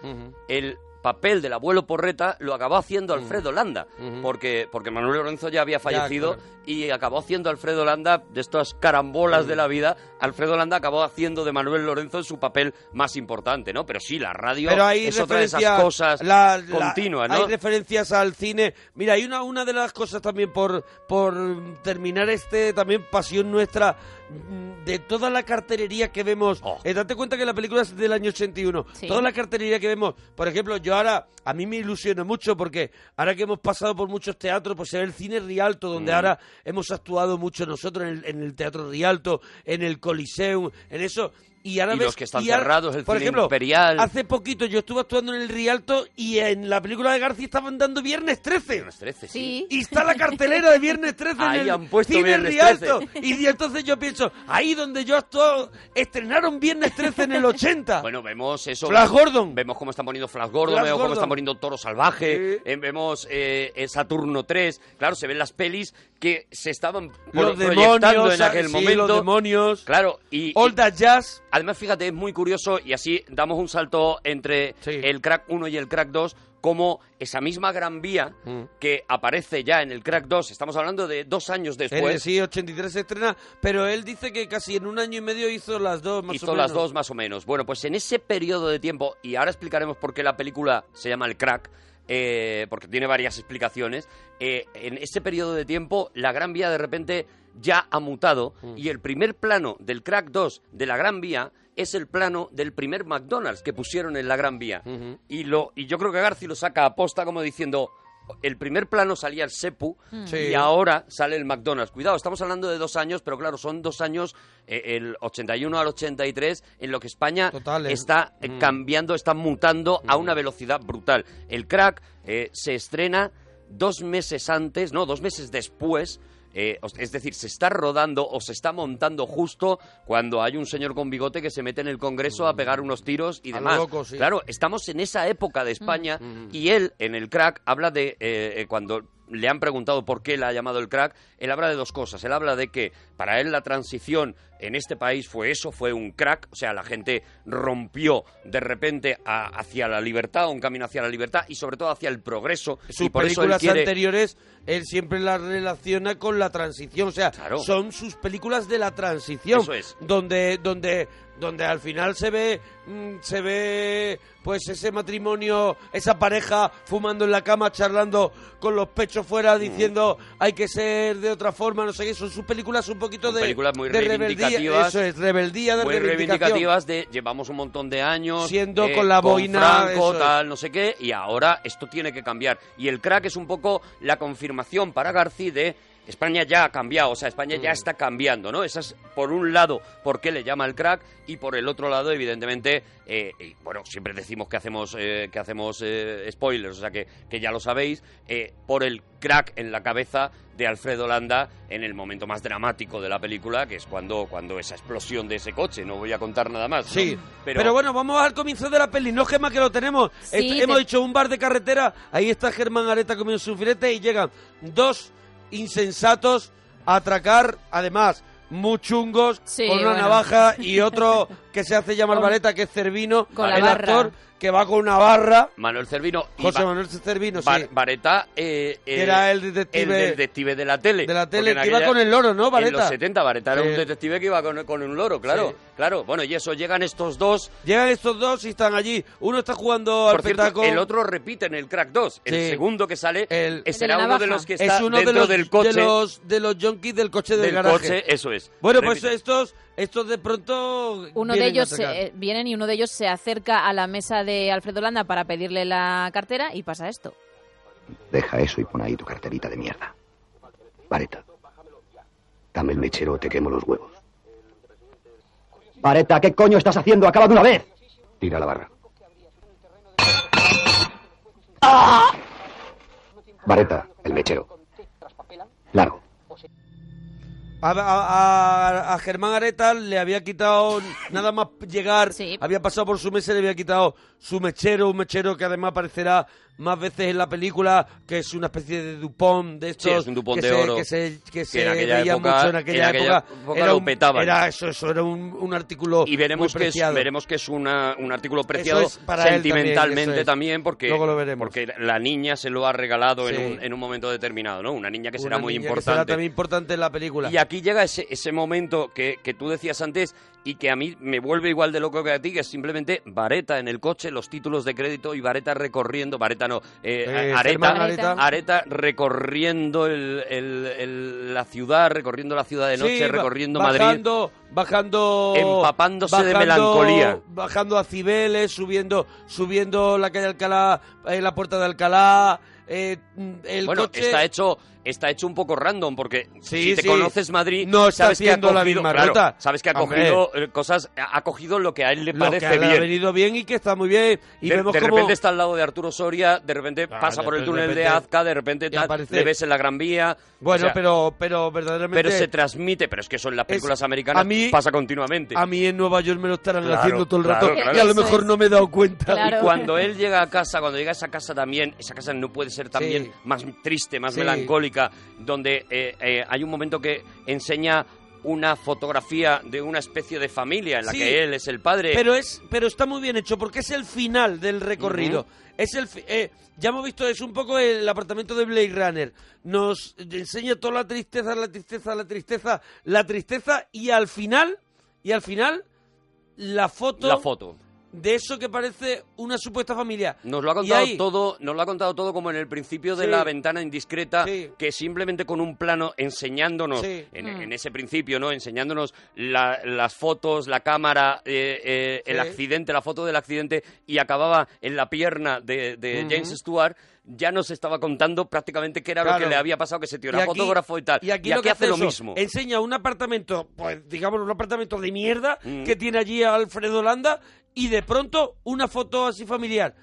el papel del abuelo Porreta lo acabó haciendo Alfredo Landa, Ujú. porque, porque Manuel Lorenzo ya había fallecido claro. y acabó haciendo Alfredo Landa de estas carambolas de la vida. Alfredo Landa acabó haciendo de Manuel Lorenzo su papel más importante, ¿no? Pero sí, la radio Pero hay es otra de esas cosas la- la- continuas, Hay ¿no? referencias al cine. Mira, hay una, una de las cosas también por, por terminar este, también pasión nuestra, mm, de toda la cartelería que vemos. Oh. Eh, date cuenta que la película es del año 81. Sí. Toda la cartelería que vemos, por ejemplo, yo ahora, a mí me ilusiona mucho porque ahora que hemos pasado por muchos teatros, pues ve el cine Rialto, donde Mm. ahora hemos actuado mucho nosotros en el, en el Teatro Rialto, en el Coliseum, en eso. Y, ahora Y ves- los que están y ahora- cerrados, el por cine ejemplo, Imperial. Hace poquito yo estuve actuando en el Rialto y en la película de García estaban dando Viernes 13. Viernes 13, Sí. Y está la cartelera de Viernes 13 Ahí en el han puesto cine Viernes Rialto. 13. Y, entonces yo pienso, ahí donde yo actué, estrenaron Viernes 13 en el 80. Bueno, vemos eso. Flash Gordon. Vemos cómo están poniendo Flash Gordon, Flash vemos cómo Gordon. están poniendo Toro Salvaje, Sí. eh, vemos eh, Saturno 3. Claro, se ven las pelis que se estaban pro- los proyectando demonios, en aquel sí, momento. los demonios. Claro, y, All y- That Jazz. Además, fíjate, es muy curioso y así damos un salto entre Sí. el Crack 1 y el Crack 2, como esa misma Gran Vía Mm. que aparece ya en el Crack 2, estamos hablando de dos años después. el sí, 83 se estrena, pero él dice que casi en un año y medio hizo las dos, más o hizo menos. las dos más o menos. Bueno, pues en ese periodo de tiempo, y ahora explicaremos por qué la película se llama El Crack, eh, porque tiene varias explicaciones, eh, en ese periodo de tiempo la Gran Vía de repente ya ha mutado Mm. y el primer plano del Crack 2 de la Gran Vía es el plano del primer McDonald's que pusieron en la Gran Vía. Y, lo, y yo creo que Garci lo saca a posta como diciendo... El primer plano salía el Sepu Sí. y ahora sale el McDonald's. Cuidado, estamos hablando de dos años, pero claro, son dos años, eh, el 81 al 83, en lo que España Total, ¿eh? está eh, Mm. cambiando, está mutando a una velocidad brutal. El crack eh, se estrena dos meses antes, no, dos meses después. Eh, es decir, se está rodando o se está montando justo cuando hay un señor con bigote que se mete en el Congreso a pegar unos tiros y demás. loco, sí. Claro, estamos en esa época de España Mm. y él en el crack habla de eh, eh, cuando le han preguntado por qué le ha llamado el crack, él habla de dos cosas. Él habla de que para él la transición en este país fue eso, fue un crack, o sea, la gente rompió de repente a- hacia la libertad, un camino hacia la libertad y sobre todo hacia el progreso. Sus y por eso él películas quiere... anteriores, él siempre las relaciona con la transición. O sea, Claro. son sus películas de la transición. Eso es. Donde, donde, donde al final se ve, mm, se ve, pues ese matrimonio, esa pareja fumando en la cama, charlando con los pechos fuera, diciendo hay que ser de otra forma, no sé qué. Son sus películas un poquito Son de, películas muy de reivindicativas. Eso es, rebeldía de muy reivindicativas de llevamos un montón de años eh, Siendo con la boina, Franco, eso es. tal, no sé qué, y ahora esto tiene que cambiar. Y el crack es un poco la confirmación para García de España ya ha cambiado, o sea, España ya está cambiando, ¿no? Esa es, por un lado, por qué le llama el crack, y por el otro lado, evidentemente, eh, y, bueno, siempre decimos que hacemos, eh, que hacemos eh, spoilers, o sea, que, que ya lo sabéis, eh, por el crack en la cabeza de Alfredo Landa en el momento más dramático de la película, que es cuando, cuando esa explosión de ese coche, no voy a contar nada más. ¿no? Sí, pero... bueno, vamos al comienzo de la peli. No, Gemma, que lo tenemos. Sí, Est- te- Hemos dicho un bar de carretera. Ahí está Germán Areta comiendo su filete y llegan dos insensatos a atracar, además, muy chungos, Sí, con una bueno. navaja y otro que se hace llamar Vareta, que es Cervino, con el actor que va con una barra. Manuel Cervino y José Va- Manuel Cervino, sí. Vareta, eh, eh, era el detective- el detective de la tele. de la tele, en que iba aquella- con el loro, ¿no, En Vareta? los 70, Vareta era un detective que iba con, con un loro, claro. Sí. Claro, bueno, y eso, llegan estos dos. Llegan estos dos y están allí. Uno está jugando al Por cierto, petaco. el otro repite en el Crack 2. El Sí. segundo que sale El- El será de uno de los que está es uno de dentro los, del coche. de los de los junkies del coche del, del garaje. coche, eso es. Bueno, pues Repite. estos estos de pronto Uno de ellos atacar. eh, vienen y uno de ellos se acerca a la mesa de Alfredo Landa para pedirle la cartera y pasa esto. Deja eso y pon ahí tu carterita de mierda. Vareta. Dame el mechero o te quemo los huevos. Vareta, ¿qué coño estás haciendo? ¡Acaba de una vez! Tira la barra. Vareta, el mechero. Largo. A, a- a- a Germán Areta le había quitado nada más llegar, Sí. había pasado por su mesa y le había quitado su mechero, un mechero que además aparecerá más veces en la película, que es una especie de Dupont de estos Sí, es un Dupont que de se, oro, que se, que se veía época- mucho en aquella, en aquella época. época era un-. Era eso, eso era un, un artículo Y veremos muy que, es, veremos que es una, un artículo preciado es para él también, sentimentalmente es. también, porque, Luego lo veremos. porque la niña se lo ha regalado en, un, en un momento determinado, ¿no? Una niña que será Una muy niña que importante. será también importante en la película. Y aquí llega ese, ese momento que, que tú decías antes y que a mí me vuelve igual de loco que a ti, que es simplemente Vareta en el coche, los títulos de crédito y Vareta recorriendo, Vareta no, eh, Eh, Areta, Germán Areta. Areta recorriendo el- el- el- la ciudad, recorriendo la ciudad de noche, Sí, recorriendo Madrid. bajando, Bajando. Empapándose de bajando- melancolía. Bajando a Cibeles, subiendo, subiendo la calle Alcalá, eh, la puerta de Alcalá. eh, el bueno, coche. está hecho está hecho un poco random porque Sí, si te sí. conoces Madrid No está sabes que ha haciendo la cogido, misma claro, ruta. sabes que ha cogido eh, cosas ha cogido lo que a él le lo parece que le ha bien venido bien y que está muy bien. Y de, vemos de como. repente está al lado de Arturo Soria, de repente Ah, pasa de- por el de túnel de repente- Azca, de repente tal, aparece- le ves en la Gran Vía. Bueno, o sea, pero, pero verdaderamente. pero se transmite, pero es que eso en las películas americanas a mí- pasa continuamente. A mí en Nueva York me lo estarán Claro, haciendo todo el rato. claro. Y a lo mejor es. no me he dado cuenta. Claro. Y cuando él llega a casa, cuando llega a esa casa también, esa casa no puede ser también más triste, más Sí. Donde eh, eh, hay un momento que enseña una fotografía de una especie de familia en la Sí. que él es el padre. Pero es, pero está muy bien hecho porque es el final del recorrido. Es el, eh, ya hemos visto, es un poco el apartamento de Blade Runner. Nos enseña toda la tristeza, la tristeza, la tristeza, la tristeza y al final, y al final, la foto, la foto. De eso que parece una supuesta familia. Nos lo ha contado ahí- todo, nos lo ha contado todo como en el principio de Sí. la ventana indiscreta, Sí. que simplemente con un plano enseñándonos, Sí. en, Mm. en ese principio, ¿no? Enseñándonos la- las fotos, la cámara, eh, eh, el accidente, la foto del accidente, y acababa en la pierna de, de. James Stewart, ya nos estaba contando prácticamente qué era lo que le había pasado, que ese tío Y era aquí- fotógrafo y tal. Y aquí, lo que hace lo eso, mismo. Enseña un apartamento, pues digamos un apartamento de mierda Mm. que tiene allí Alfredo Landa y de pronto una foto así familiar.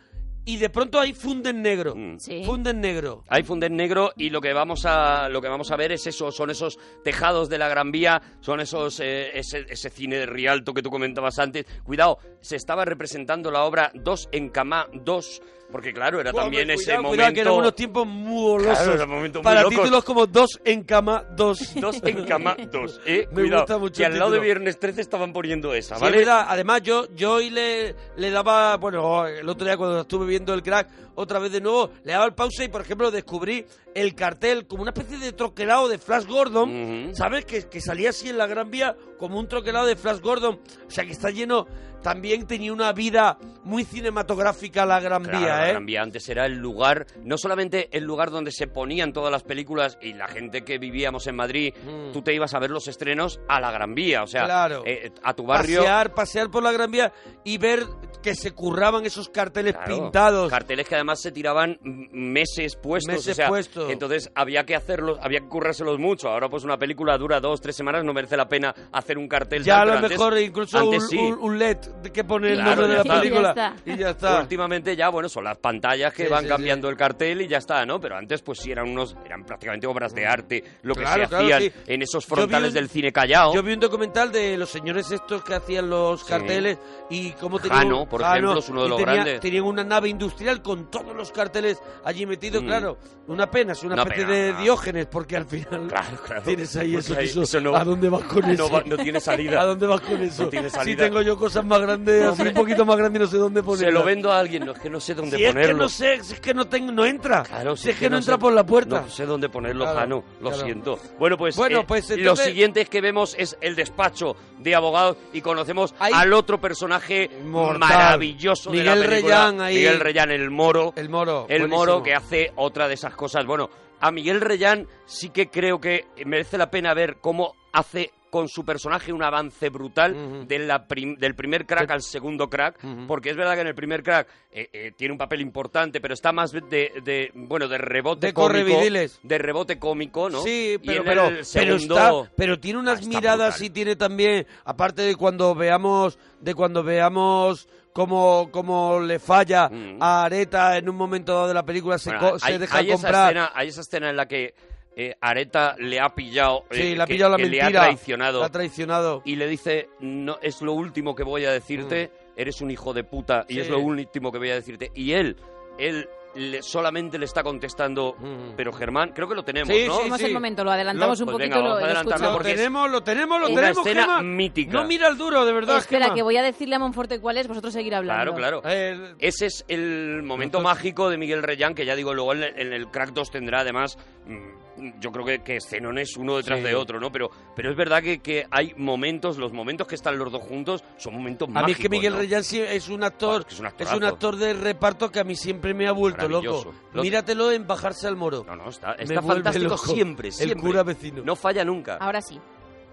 Y de pronto ahí funde en negro. Mm. Sí. Funde en negro. Hay funde en negro y lo que vamos a lo que vamos a ver es eso, son esos tejados de la Gran Vía, son esos eh, ese, ese cine de Rialto que tú comentabas antes. Cuidado, se estaba representando la obra Dos en Cama 2, porque claro, era también cuidado, ese cuidado, momento que eran unos tiempos muy golosos. Claro, muy para locos. títulos como Dos en cama, Dos. Dos en Cama 2, eh, Me cuidado, gusta mucho que el al lado de. Viernes 13 estaban poniendo esa, Sí, ¿vale? es verdad. Además, yo, yo hoy le, le daba, bueno, el otro día cuando estuve viendo el crack, otra vez de nuevo, le daba el pausa y, por ejemplo, descubrí el cartel como una especie de troquelado de Flash Gordon, Ujú. ¿sabes? Que, que salía así en la Gran Vía como un troquelado de Flash Gordon. O sea, que está lleno, también tenía una vida muy cinematográfica la Gran Claro, Vía, la ¿eh? Gran Vía antes era el lugar, no solamente el lugar donde se ponían todas las películas y la gente que vivíamos en Madrid, Mm. tú te ibas a ver los estrenos a la Gran Vía, o sea, Claro. eh, a tu barrio. Pasear, pasear por la Gran Vía y ver que se curraban esos carteles Claro, pintados. Carteles que además se tiraban meses puestos. Meses o sea, puestos. Entonces había que hacerlos, había que currárselos mucho. Ahora pues una película dura dos, tres semanas, no merece la pena hacer un cartel. Ya a lo antes- mejor incluso un, antes sí. un- un LED que pone el nombre de la está. película. Y ya está. Y ya está. Últimamente ya, bueno, son las pantallas que Sí, van sí, cambiando el cartel y ya está, ¿no? Pero antes pues sí eran unos, eran prácticamente obras de arte lo que Claro, se claro, hacían sí. en esos frontales un- del cine Callao. Yo vi un documental de los señores estos que hacían los Sí. carteles y cómo tenían... Jano, por ejemplo, es uno de los tenía- grandes. Tenían una nave industrial con todos los carteles allí metidos, Mm. claro. Una pena, es una, Una especie pena, de. Diógenes, porque al final Claro, claro. tienes ahí eso, ahí- eso, eso no- ¿A dónde vas con eso? no tiene salida. ¿A dónde vas con eso? No tiene Si salida. tengo yo cosas más grandes, así un poquito más grandes, no sé dónde ponerlas. Se lo vendo a alguien, no es que no sé dónde Si es ponerlo. que no sé, si es que no tengo, no entra. Claro, si es que no entra sé- por la puerta. No sé dónde ponerlo, Jano. Lo siento. Bueno, pues, Bueno, eh, pues, lo entonces- siguiente que vemos es el despacho de abogados y conocemos al otro personaje Mortal. maravilloso de Miguel la película. Reyán ahí. Miguel Reyán, el moro. El moro. El buenísimo. moro que hace otra de esas cosas. Bueno, a Miguel Reyán sí que creo que merece la pena ver cómo hace con su personaje un avance brutal Ujú. de la prim- del primer crack al segundo crack, porque es verdad que en el primer crack eh, eh, tiene un papel importante, pero está más de, de- bueno de rebote De cómico, de rebote cómico, ¿no? Sí, pero, pero, está, pero tiene unas Ah, miradas brutal. y tiene también, aparte de cuando veamos, de cuando veamos cómo, cómo le falla Mm. a Areta en un momento dado de la película, se, Bueno, co- se hay, deja hay esa comprar. escena, hay esa escena en la que eh, Areta le ha pillado, sí, eh, le ha que- pillado la que mentira. le ha traicionado Le ha traicionado. y le dice, no es lo último que voy a decirte, eres un hijo de puta y Mm. Sí. es lo último que voy a decirte. Y él, él le- solamente le está contestando, Mm. pero Germán, creo que lo tenemos, Sí, ¿no? sí, Tenemos el momento, lo adelantamos Lo- un pues poquito venga, lo, vamos a lo tenemos, lo tenemos, lo una tenemos, escena Gema. mítica. No mira el duro, de verdad, Espera, Gema. que voy a decirle a Monforte cuál es, vosotros seguir hablando. Claro, claro. Ese es el momento mágico de Miguel Reyán, que ya digo, luego en el, en el Crack 2 tendrá además, mm, yo creo que, que escenones uno detrás Sí. de otro, ¿no? Pero, pero es verdad que, que hay momentos, los momentos que están los dos juntos son momentos A mágicos. mí es que Miguel ¿no? Reyán sí es un actor, es que es un es un actor de reparto que a mí siempre me ha vuelto loco. Míratelo en Bajarse al Moro. No, no, está, fantástico loco. siempre, El siempre. cura vecino. No falla nunca. Ahora sí.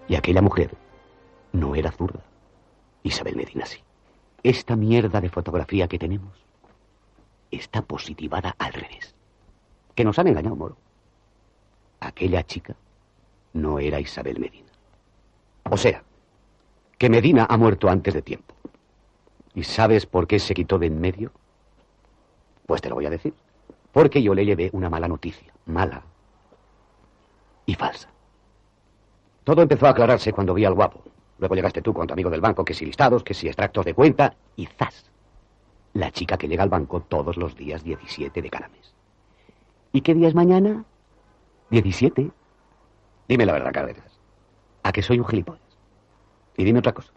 Y aquella mujer no era zurda. Isabel Medina sí. Esta mierda de fotografía que tenemos está positivada al revés. Que nos han engañado, Moro. Aquella chica no era Isabel Medina. O sea, que Medina ha muerto antes de tiempo. ¿Y sabes por qué se quitó de en medio? Pues te lo voy a decir. Porque yo le llevé una mala noticia. Mala. Y falsa. Todo empezó a aclararse cuando vi al guapo. Luego llegaste tú con tu amigo del banco, que si listados, que si extractos de cuenta, y ¡zas! La chica que llega al banco todos los días 17 de cada mes. ¿Y qué día es mañana? 17. Dime la verdad, Carreras. ¿A que soy un gilipollas? Y dime otra cosa.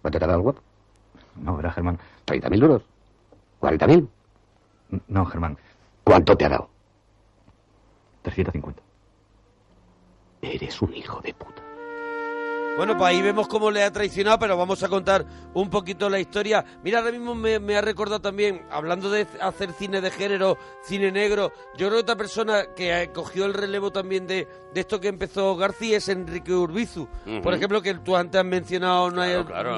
¿Cuánto te ha dado el guapo? No, era Germán. ¿30 mil duros? ¿40 mil? No, Germán. ¿Cuánto te ha dado? 350. Eres un hijo de puta. Bueno, pues ahí vemos cómo le ha traicionado, pero vamos a contar un poquito la historia. Mira, ahora mismo me, me ha recordado también, hablando de hacer cine de género, cine negro, yo creo que otra persona que cogió el relevo también de, de esto que empezó García es Enrique Urbizu. Por ejemplo, que tú antes has mencionado, no hay, Claro, claro.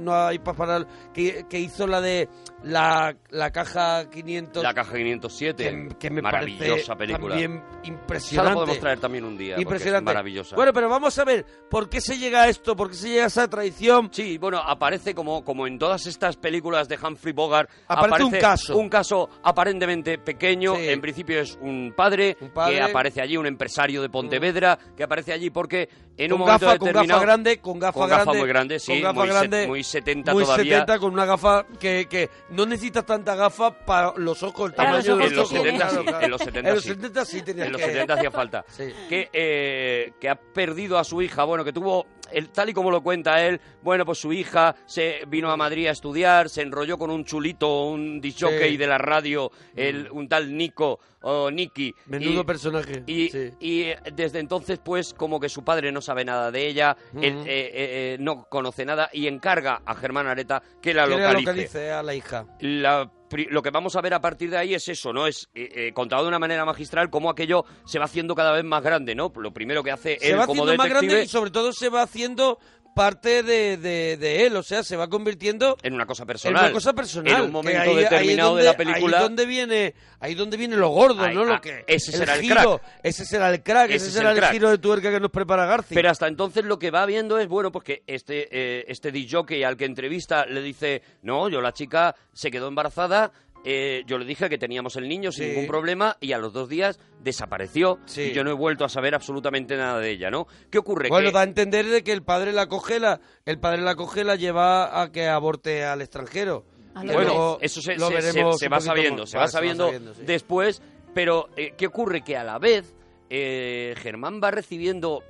no hay, no para- que, que hizo la de la, la caja 500. La caja 507. que, que me maravillosa película. también la impresionante. podemos traer también un día. Impresionante. Es maravillosa. Bueno, pero vamos a ver, ¿por qué se llega a esto? ¿Por qué se llega a esa traición? Sí, bueno, aparece como, como en todas estas películas de Humphrey Bogart. Aparece un caso. Un caso aparentemente pequeño. Sí. En principio es un padre, Un padre. que aparece allí, un empresario de Pontevedra, que aparece allí porque en con un momento gafa, con determinado... gafa grande, con gafa con gafa grande, muy grande, sí, con gafa muy, se- grande, muy 70 muy todavía. 70 con una gafa que, que no necesitas tanta gafa para los ojos, el los ojos en los que tiene. 70 sí, en los 70 En los sí. 70 sí en los que- 70 hacía falta. Sí. Que, eh, que ha perdido a su hija, bueno, que tuvo, el, tal y como lo cuenta él, bueno, pues su hija se vino a Madrid a estudiar, se enrolló con un chulito, un disjockey Sí. de la radio, el, un tal Nico o Nicky. Menudo y- personaje. y, sí. y, eh, desde entonces, pues, como que su padre no sabe nada de ella, Ujú. eh, eh, eh, no conoce nada y encarga a Germán Areta que la Que le localice. localice a la hija. La lo que vamos a ver a partir de ahí es eso, ¿no? Es eh, eh, contado de una manera magistral cómo aquello se va haciendo cada vez más grande, ¿no? Lo primero que hace Se él va como haciendo más detective... grande y sobre todo se va haciendo parte de, de- de él, o sea, se va convirtiendo En una cosa en personal. una cosa personal. En un momento ahí- ahí es determinado donde- de la película. Ahí donde viene, ahí donde viene lo gordo, Ahí- ¿no? ah, Lo que, ese será el giro, crack. Ese será el crack, ese, Ese es será el crack. giro de tuerca que nos prepara Garci. Pero hasta entonces lo que va viendo es, bueno, pues que este, eh, este DJ al que entrevista le dice, no, yo la chica se quedó embarazada, eh, yo le dije que teníamos el niño sin Sí. ningún problema y a los dos días desapareció Sí. y yo no he vuelto a saber absolutamente nada de ella, ¿no? ¿Qué ocurre? Bueno, Que- da a entender de que el padre la coge, la, el padre la coge, la lleva a que aborte al extranjero. Bueno, eso se, lo se- se- veremos se va sabiendo, más. se va sabiendo sí. después, pero eh, ¿qué ocurre? Que a la vez eh, Germán va recibiendo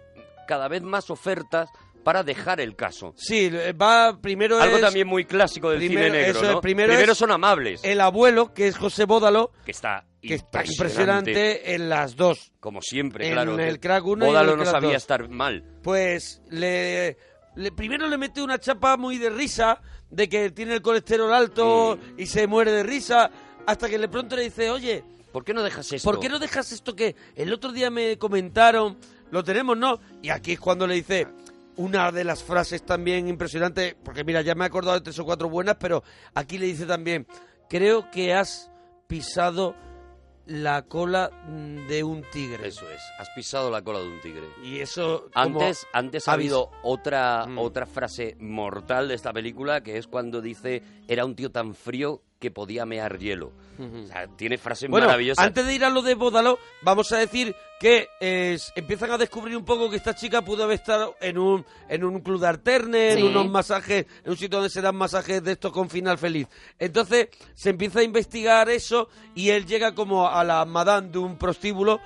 cada vez más ofertas para dejar el caso. Sí, va primero Algo es también muy clásico del primero- cine negro, eso es, ¿no? primero es son amables, el abuelo, que es José Bódalo, que está que está impresionante, en las dos. como siempre, en claro. el que Crack uno y en Bódalo el no sabía dos. estar mal. Pues le, le- primero le mete una chapa muy de risa, de que tiene el colesterol alto Mm. y se muere de risa, hasta que de pronto le dice, oye, ¿Por qué no dejas esto? ¿por qué no dejas esto que el otro día me comentaron? Lo tenemos, ¿no? Y aquí es cuando le dice una de las frases también impresionantes, porque mira, ya me he acordado de tres o cuatro buenas, pero aquí le dice también, creo que has pisado la cola mm, de un tigre. Eso es, has pisado la cola de un tigre. Y eso... como Antes, antes ha habido otra, Mm. otra frase mortal de esta película que es cuando dice era un tío tan frío que podía mear hielo. O sea, tiene frases Bueno, maravillosas. antes de ir a lo de Bódalo, vamos a decir que eh, empiezan a descubrir un poco que esta chica pudo haber estado en un, en un club de alterne, Sí. en unos masajes, en un sitio donde se dan masajes de estos con final feliz. Entonces se empieza a investigar eso y él llega como a la madame de un prostíbulo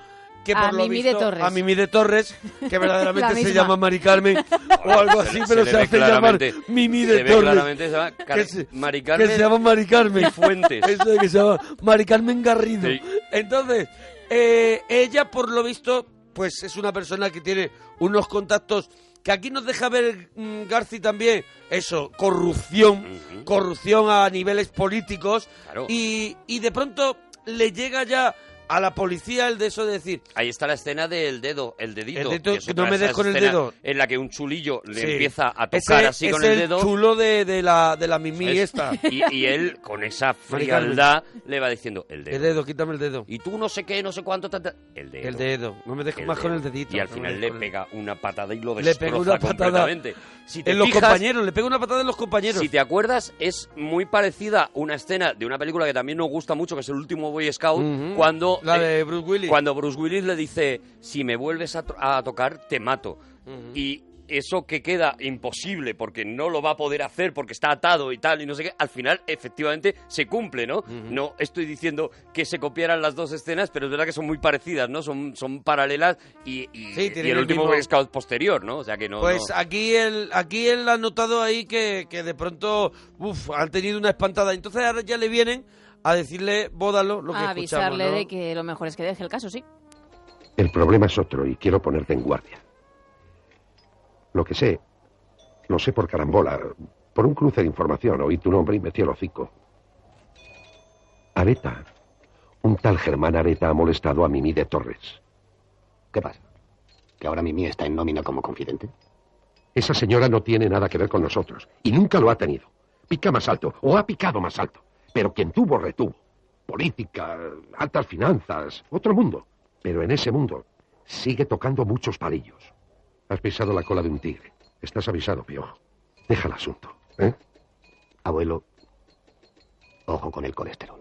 que A lo Mimi de Torres. a Mimi de Torres, que verdaderamente se llama Mari Carmen o algo así, pero se, ve hace llamar Mimi se de ve Torres. claramente, se llama Car- que se, Mari que Carmen se llama Mari Carmen Fuentes. Eso de que se llama Mari Carmen Garrido. Sí. Entonces, eh, ella, por lo visto, pues es una persona que tiene unos contactos que aquí nos deja ver mm, Garci también, eso, corrupción, corrupción a niveles políticos, Claro. y, y de pronto le llega ya a la policía el de eso de decir, Ahí está la escena del dedo, el dedito. El dedo, que no me de des con el dedo. En la que un chulillo le Sí. empieza a tocar ese así con el el dedo. chulo de, de la, de la Mimi Es- esta. Y, y él, con esa frialdad, le va diciendo el dedo. El dedo, quítame el dedo. Y tú no sé qué, no sé cuánto. ta, ta. El dedo. El dedo, no me dejes más con el dedito. Y al no final le el- pega una patada y lo Le destroza pega una patada completamente. Si te En los compañeros, le pega una patada en los compañeros. Si te acuerdas, es muy parecida una escena de una película que también nos gusta mucho, que es el último Boy Scout, cuando, La eh, de Bruce Willis. cuando Bruce Willis le dice, si me vuelves a, to- a tocar, te mato. Y eso que queda imposible porque no lo va a poder hacer porque está atado y tal y no sé qué, al final efectivamente se cumple, ¿no? No estoy diciendo que se copiaran las dos escenas, pero es verdad que son muy parecidas, ¿no? Son, son paralelas y, y- Sí, y el el último mismo- Scout posterior, ¿no? O sea que no... Pues no- aquí él, aquí él ha notado ahí que, que de pronto uf, han tenido una espantada. Entonces ahora ya le vienen a decirle, bódalo, lo que A escuchamos, avisarle ¿no? de que lo mejor es que deje el caso, sí. El problema es otro y quiero ponerte en guardia. Lo que sé, lo sé por carambola. Por un cruce de información oí tu nombre y metí el hocico. Areta. Un tal Germán Areta ha molestado a Mimi de Torres. ¿Qué pasa? ¿Que ahora Mimi está en nómina como confidente? Esa señora no tiene nada que ver con nosotros y nunca lo ha tenido. Pica más alto o ha picado más alto. Pero quien tuvo, retuvo. Política, altas finanzas, otro mundo. Pero en ese mundo sigue tocando muchos palillos. Has pisado la cola de un tigre. Estás avisado, piojo. Deja el asunto, ¿eh? Abuelo, ojo con el colesterol.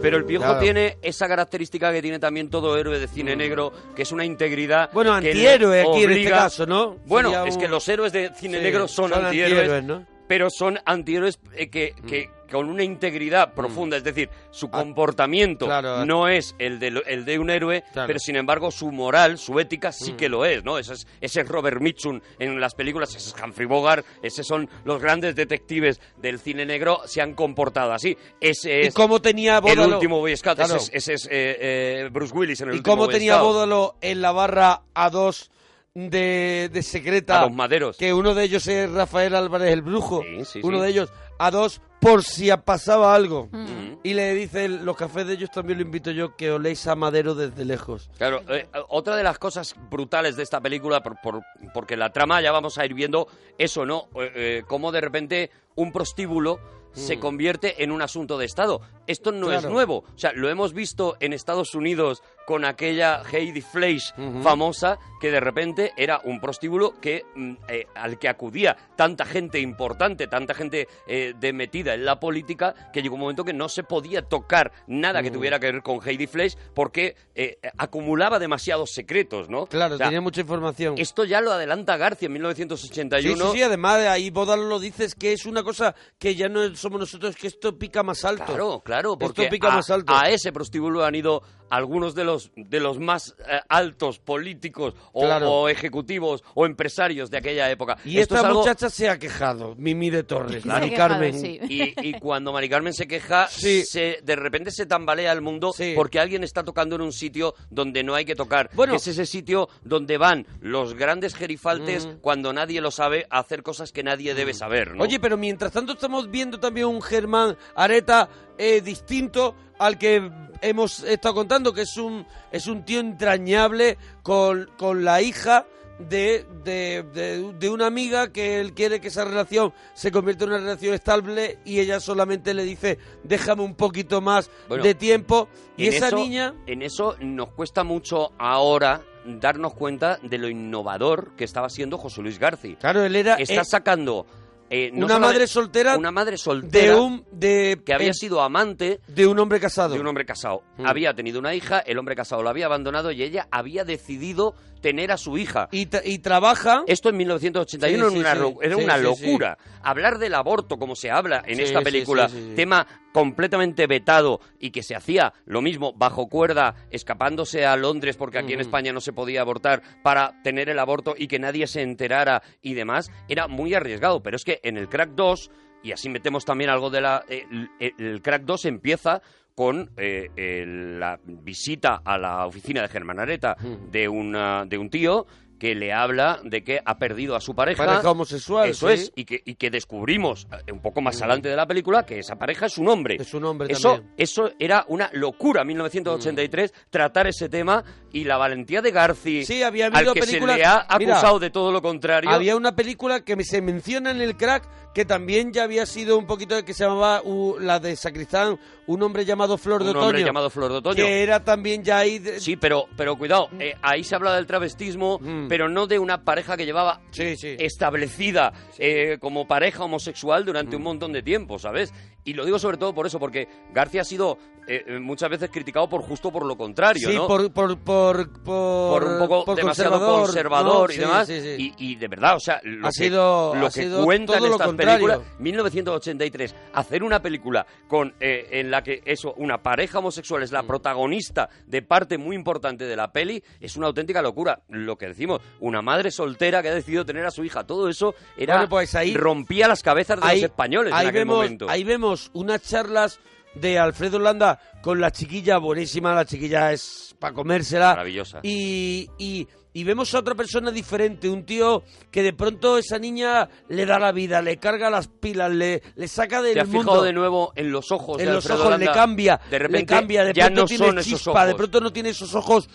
Pero el piojo Claro. tiene esa característica que tiene también todo héroe de cine negro, que es una integridad. Bueno, que antihéroe aquí en este caso, ¿no? Bueno, es que los héroes de cine Sí, negro son, son antihéroes, antihéroes, ¿no? Pero son antihéroes eh, que, que con una integridad profunda, es decir, su comportamiento Mm. claro. no es el de, el de un héroe, Claro. pero sin embargo su moral, su ética sí Mm. que lo es, ¿no? Ese es, ese es Robert Mitchum en las películas, ese es Humphrey Bogart, esos son los grandes detectives del cine negro, se han comportado así. Ese ¿Y es cómo tenía el Bódalo? último Boy Scout, Claro. ese es, ese es, eh, eh, Bruce Willis en el ¿Y último cómo Boy tenía Scout. Bódalo en la barra A2 de, de secreta? A los maderos. Que uno de ellos es Rafael Álvarez el Brujo. Sí, sí, uno sí. de ellos A2 por si pasaba algo. Ujú. y le dicen, los cafés de ellos también lo invito yo, que oléis a madero desde lejos. Claro, eh, otra de las cosas brutales de esta película, por, por- porque la trama ya vamos a ir viendo eso, ¿no? Eh, eh, cómo de repente un prostíbulo se Mm. convierte en un asunto de Estado. Esto no es nuevo. O sea, lo hemos visto en Estados Unidos con aquella Heidi Fleisch famosa que de repente era un prostíbulo que mm, eh, al que acudía tanta gente importante, tanta gente eh, de metida en la política, que llegó un momento que no se podía tocar nada que tuviera que ver con Heidi Fleisch porque eh, acumulaba demasiados secretos, ¿no? Claro, O sea, tenía mucha información. Esto ya lo adelanta García en Sí, 1981. sí, sí, además de ahí Bodal lo dices que es una cosa que ya no somos nosotros, que esto pica más alto. Claro, claro, porque Esto pica a, más alto. a ese prostíbulo han ido algunos de los de los más eh, altos políticos o, Claro. o ejecutivos o empresarios de aquella época. Y Esto esta es algo- muchacha se ha quejado, Mimi de Torres, Se Mari quejado, Carmen. sí. y, y cuando Mari Carmen se queja, Sí. se, de repente se tambalea el mundo Sí. porque alguien está tocando en un sitio donde no hay que tocar. Bueno. que es ese sitio donde van los grandes gerifaltes cuando nadie lo sabe a hacer cosas que nadie debe saber. ¿no? Oye, pero mientras tanto estamos viendo también un Germán Areta eh, distinto al que hemos estado contando, que es un, es un tío entrañable con, con la hija de, de, de- de una amiga que él quiere que esa relación se convierta en una relación estable y ella solamente le dice, déjame un poquito más Bueno, de tiempo. Y esa eso- niña... En eso nos cuesta mucho ahora darnos cuenta de lo innovador que estaba siendo José Luis García. Claro, él era Está sacando eh, no una madre soltera una madre soltera de un... De, que había eh, sido amante de un hombre casado. de un hombre casado. Mm. Había tenido una hija, el hombre casado la había abandonado y ella había decidido tener a su hija. y, tra- y trabaja... Esto en 1981 Sí, sí, era una, sí. era locura. Hablar del aborto como se habla en esta película, tema completamente vetado y que se hacía lo mismo bajo cuerda, escapándose a Londres porque aquí en. España no se podía abortar para tener el aborto y que nadie se enterara y demás, era muy arriesgado. Pero es que en el Crack 2, y así metemos también algo de la... eh, el, el Crack 2 empieza con eh, el- la visita a la oficina de Germán Areta Ujú. de, una, de un tío que le habla de que ha perdido a su pareja. Pareja homosexual, Eso sí. es, y que, y que descubrimos eh, un poco más adelante de la película que esa pareja es un hombre. Es un hombre eso, también. eso era una locura, 1983, tratar ese tema y la valentía de Garci, Sí, había al que se le ha Mira, acusado de todo lo contrario. Había una película que me- se menciona en el crack que también ya había sido un poquito de que se llamaba uh, la de Sacristán, un hombre llamado Flor de un Otoño. hombre llamado Flor de Otoño. Que era también ya ahí. de- Sí, pero, pero cuidado, eh, ahí se habla del travestismo, Mm. pero no de una pareja que llevaba Sí, sí. establecida eh, como pareja homosexual Mm. durante un montón de tiempo, ¿sabes? Y lo digo sobre todo por eso, porque García ha sido eh, eh, muchas veces criticado por justo por lo contrario, Sí, ¿no? por, por, por, por, por un poco por demasiado conservador, conservador, ¿no? y Sí, demás. sí, sí. Y, y de verdad, o sea, lo Ha que, sido- lo que cuentan estas películas, 1983, hacer una película con eh, en la que eso, una pareja homosexual es la Mm. protagonista de parte muy importante de la peli, es una auténtica locura. Lo que decimos, una madre soltera que ha decidido tener a su hija, todo eso era Bueno, pues ahí- rompía las cabezas de ahí, los españoles ahí en aquel vemos, momento. Ahí vemos unas charlas de Alfredo Landa con la chiquilla buenísima, la chiquilla es para comérsela. Maravillosa. Y, y, y vemos a otra persona diferente, un tío que de pronto esa niña le da la vida, le carga las pilas, le, le saca del ¿Te has mundo. fijado de nuevo en los ojos en de los Alfredo ojos le cambia, de repente le cambia, de pronto no tiene chispa, de pronto no tiene esos ojos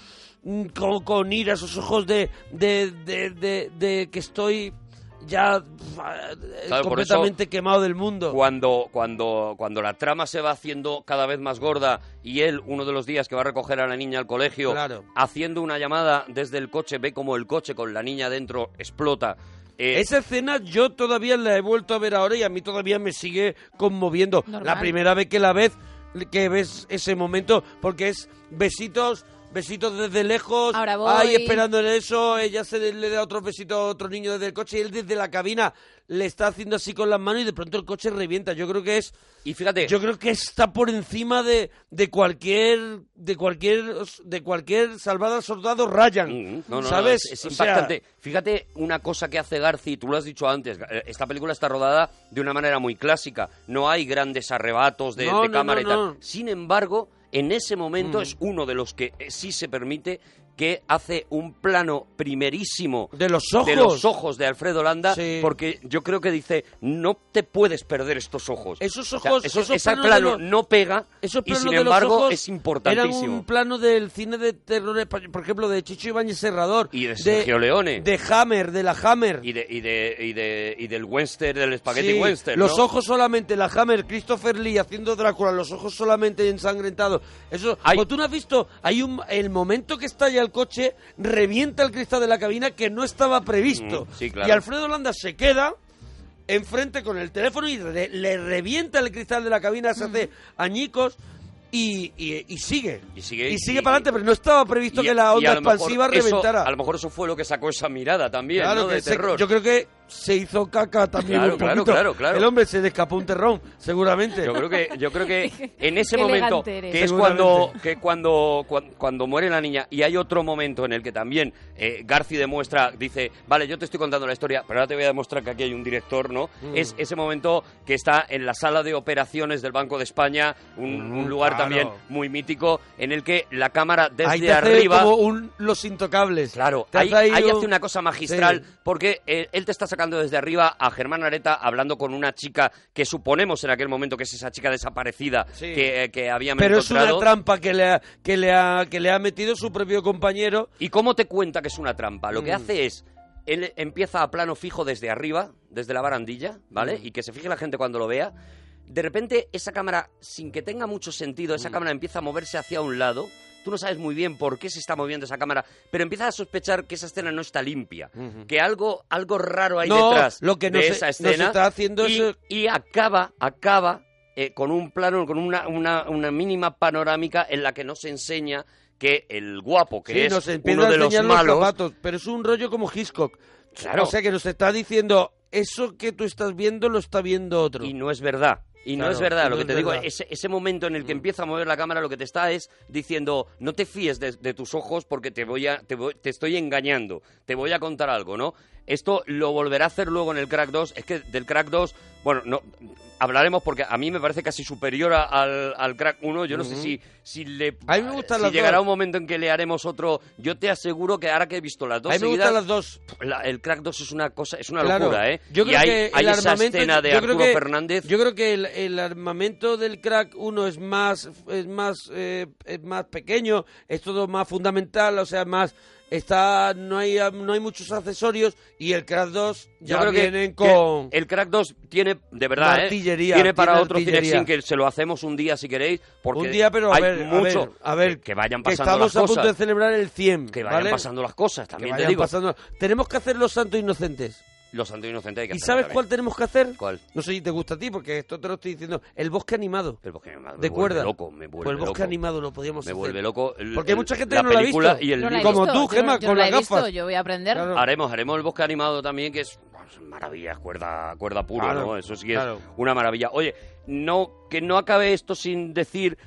mm, con, con ira, esos ojos de, de- de que estoy ya eh, completamente eso, quemado del mundo. Cuando, cuando, cuando la trama se va haciendo cada vez más gorda y él, uno de los días que va a recoger a la niña al colegio, Claro. haciendo una llamada desde el coche, ve como el coche con la niña dentro explota. Eh, Esa escena yo todavía la he vuelto a ver ahora y a mí todavía me sigue conmoviendo. Normal. La primera vez que la ves, que ves ese momento, porque es besitos, besitos desde lejos, Ahora voy. ahí esperando en eso, ella se le da otros besitos a otro niño desde el coche y él desde la cabina le está haciendo así con las manos y de pronto el coche revienta. Yo creo que es y fíjate, yo creo que está por encima de, de cualquier de cualquier de cualquier salvada soldado Ryan. Mm, no, no, no, ¿Sabes? es, es O sea, impactante. Fíjate una cosa que hace Garci, tú lo has dicho antes, eh, esta película está rodada de una manera muy clásica, no hay grandes arrebatos de, No, de no, cámara no, y tal. no. Sin embargo, en ese momento Mm. es uno de los que eh, sí se permite que hace un plano primerísimo De los ojos. de los ojos de Alfredo Landa, Sí. porque yo creo que dice, no te puedes perder estos ojos. Esos O sea, ojos, esos- esos ese plano los- no pega Esos y sin embargo es importantísimo. Eran un plano del cine de terror español, por ejemplo, de Chicho Ibáñez Serrador. Y de Sergio Leone. De Hammer, de la Hammer. Y, de, y, de, y, de, y del western, del spaghetti Sí, western, los ojos solamente, la Hammer, Christopher Lee haciendo Drácula, los ojos solamente ensangrentados. Eso, Hay- pues tú no has visto, hay un el momento que estalla el coche, revienta el cristal de la cabina que no estaba previsto. Mm, sí, claro. Y Alfredo Landa se queda enfrente con el teléfono y re- le revienta el cristal de la cabina, se hace añicos y, y- y sigue. Y sigue- Y sigue para adelante, pero no estaba previsto que la onda expansiva eso- reventara. a lo mejor eso fue lo que sacó esa mirada también, Claro ¿no? De se- terror. yo creo que se hizo caca también Claro, un claro, poquito. claro, claro. El hombre se le escapó un terrón, seguramente. Yo creo que, yo creo que en ese Qué momento, que es cuando, que cuando, cuan- cuando, muere la niña, y hay otro momento en el que también eh, Garci demuestra, dice, vale, yo te estoy contando la historia, pero ahora te voy a demostrar que aquí hay un director, ¿no? Mm. Es ese momento que está en la sala de operaciones del Banco de España, un, Mm, un lugar claro. también muy mítico, en el que la cámara desde ahí te hace arriba... como un Los Intocables. Claro, ahí, hace ahí ahí un- hace una cosa magistral Sí. porque eh, él te está sacando desde arriba a Germán Areta hablando con una chica que suponemos en aquel momento que es esa chica desaparecida Sí. que, eh, que Pero es una trampa que le, ha, que, le ha, que le ha metido su propio compañero. ¿Y cómo te cuenta que es una trampa? Lo que Mm. hace es, él empieza a plano fijo desde arriba, desde la barandilla, ¿vale? Mm. Y que se fije la gente cuando lo vea. De repente esa cámara, sin que tenga mucho sentido, Mm. esa cámara empieza a moverse hacia un lado. Tú no sabes muy bien por qué se está moviendo esa cámara, pero empiezas a sospechar que esa escena no está limpia, que algo, algo raro hay No, detrás lo que no de se- esa no se escena. está haciendo y, es- y acaba, acaba eh, con un plano, con una, una, una mínima panorámica en la que nos enseña que el guapo, que Sí, es nos uno a de los malos, zapatos, pero es un rollo como Hitchcock. Claro. O sea que nos está diciendo, eso que tú estás viendo lo está viendo otro. Y no es verdad. Y no es verdad, lo que te digo, verdad. Mm. ese, ese momento en el que empieza a mover la cámara, lo que te está es diciendo, no te fíes de, de tus ojos porque te voy a, te, voy- te estoy engañando, te voy a contar algo, ¿no? Esto lo volverá a hacer luego en el Crack 2, es que del Crack 2, bueno, no hablaremos porque a mí me parece casi superior a- al, al Crack 1, yo no sé si, si le... A mí me gustan si las llegará dos. un momento en que le haremos otro, yo te aseguro que ahora que he visto las dos a mí me seguidas, gustan las dos. la- el Crack 2 es una cosa, es una Claro. locura, ¿eh? Yo y creo hay, que hay el esa armamento, escena de yo creo Arturo que- Fernández... Yo creo que el, el armamento del crack 1 es más es más eh, es más pequeño, es todo más fundamental, o sea, más está no hay no hay muchos accesorios y el crack 2 ya Yo creo que- vienen que con el Crack 2 tiene, de verdad, ¿eh? Artillería, tiene para tiene otro. Cinexin que se lo hacemos un día si queréis, porque un día, pero a hay ver, mucho a ver, a ver, que, que vayan que pasando estamos las a punto de celebrar el 100, que vayan ¿vale? pasando las cosas, Que también te digo. pasando. Tenemos que hacer los santos inocentes. Los Santos Inocentes hay que ¿Y sabes también. cuál tenemos que hacer? ¿Cuál? No sé si te gusta a ti, porque esto te lo estoy diciendo. El bosque animado. El bosque animado me de cuerda. loco, me vuelve Pues el bosque loco. animado lo podíamos Me hacer. vuelve loco. el- Porque hay el- mucha gente la que no la ha visto. Y el No la he libro. Como visto, tú, Gemma, no- yo con la las he visto, gafas. yo voy a aprender. Claro. Haremos, haremos el bosque animado también, que es maravilla, cuerda, cuerda puro, Claro, ¿no? Eso sí que claro. es una maravilla. Oye, no, que no acabe esto sin decir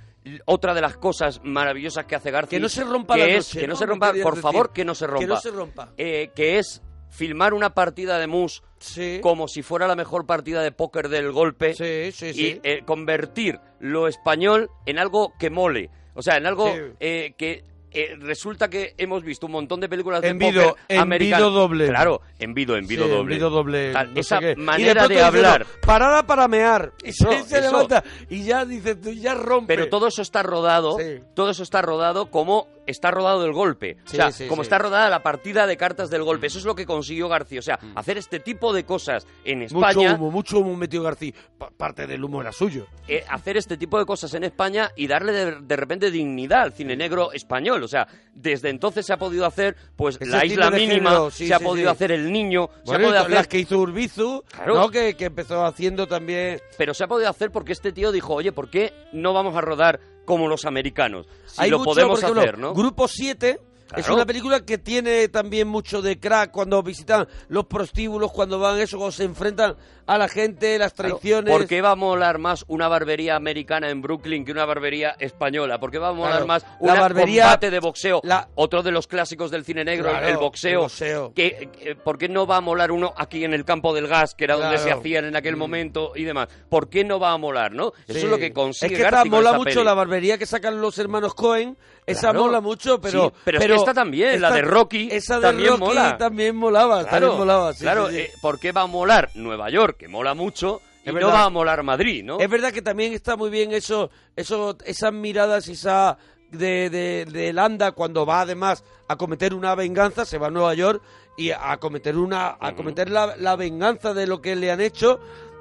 otra de las cosas maravillosas que hace García. Que no se rompa que la es, noche, Que no ¿no? se Me rompa, por decir. favor, que no se rompa. Que no se rompa. Eh, que es filmar una partida de mus Sí. como si fuera la mejor partida de póker del golpe Sí, sí, y eh, convertir lo español en algo que mole. O sea, en algo eh, que eh, resulta que hemos visto un montón de películas de póker en americanas. Vido doble. Claro, en Vido, en Vido Sí, doble. Doble, Tal, no esa. Y manera de dice, hablar. no, parada para mear. Y Eso, se, se eso. levanta. Y ya ya rompe. Pero todo eso está rodado, Sí. todo eso está rodado como está rodado el golpe. Sí, o sea, sí, como sí. está rodada la partida de cartas del golpe. Eso es lo que consiguió García. O sea, hacer este tipo de cosas en Mucho España, humo, mucho humo metió García. Pa- parte del humo era suyo. eh, hacer este tipo de cosas en España y darle de, de repente dignidad al cine negro español. O sea, desde entonces se ha podido hacer, pues, Ese la isla mínima, se ha podido sí. hacer el niño, se ha Bueno, podido y las hacer que hizo Urbizu, Claro. ¿no? Que, que empezó haciendo también... pero se ha podido hacer porque este tío dijo, oye, ¿por qué no vamos a rodar como los americanos? Si Hay lo mucho, podemos ejemplo, hacer, ¿no? Grupo 7 es una película que tiene también mucho de crack cuando visitan los prostíbulos, cuando van eso, cuando se enfrentan a la gente, las Claro, traiciones. ¿Por qué va a molar más una barbería americana en Brooklyn que una barbería española? ¿Por qué va a molar Claro, más un barbería- combate de boxeo? la- Otro de los clásicos del cine negro, Claro, el boxeo. el boxeo. Que, eh, ¿Por qué no va a molar uno aquí en el campo del gas, que era donde se hacían en aquel momento y demás? ¿Por qué no va a molar, no? Eso Sí. es lo que consigue Es que con mola mucho peli. la barbería que sacan los hermanos Cohen esa mola mucho, pero... Sí, pero esta también, la de Rocky, Esa de también Rocky mola. también molaba, también molaba. sí, claro, eh, ¿por qué va a molar Nueva York, que mola mucho, y no va a molar Madrid, no? Es verdad que también está muy bien eso, eso esas miradas, esa de, de, de Landa cuando va además a cometer una venganza, se va a Nueva York y a cometer una, a cometer la, la venganza de lo que le han hecho,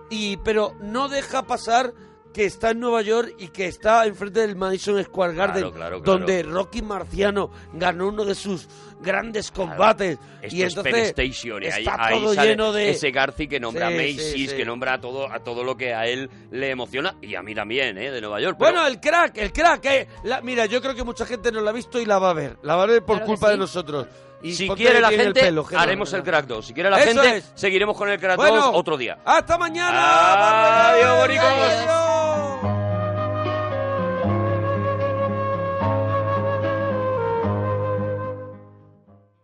y pero no deja pasar que está en Nueva York y que está enfrente del Madison Square Garden, claro, claro. donde Rocky Marciano ganó uno de sus grandes combates. Esto y es entonces Station, y ahí, está ahí todo sale lleno de... ese Garci que nombra Sí, a Macy's, sí. que nombra a todo, a todo lo que a él le emociona, y a mí también, ¿eh? De Nueva York. pero- Bueno, el crack, el crack. eh, la- mira, yo creo que mucha gente no la ha visto y la va a ver. La va a ver por culpa sí. de nosotros. Y si quiere la gente, el pelo, haremos no, el crack 2. Si quiere la gente, es. seguiremos con el crack bueno, 2 otro día. ¡Hasta mañana! ¡Adiós, bonicos!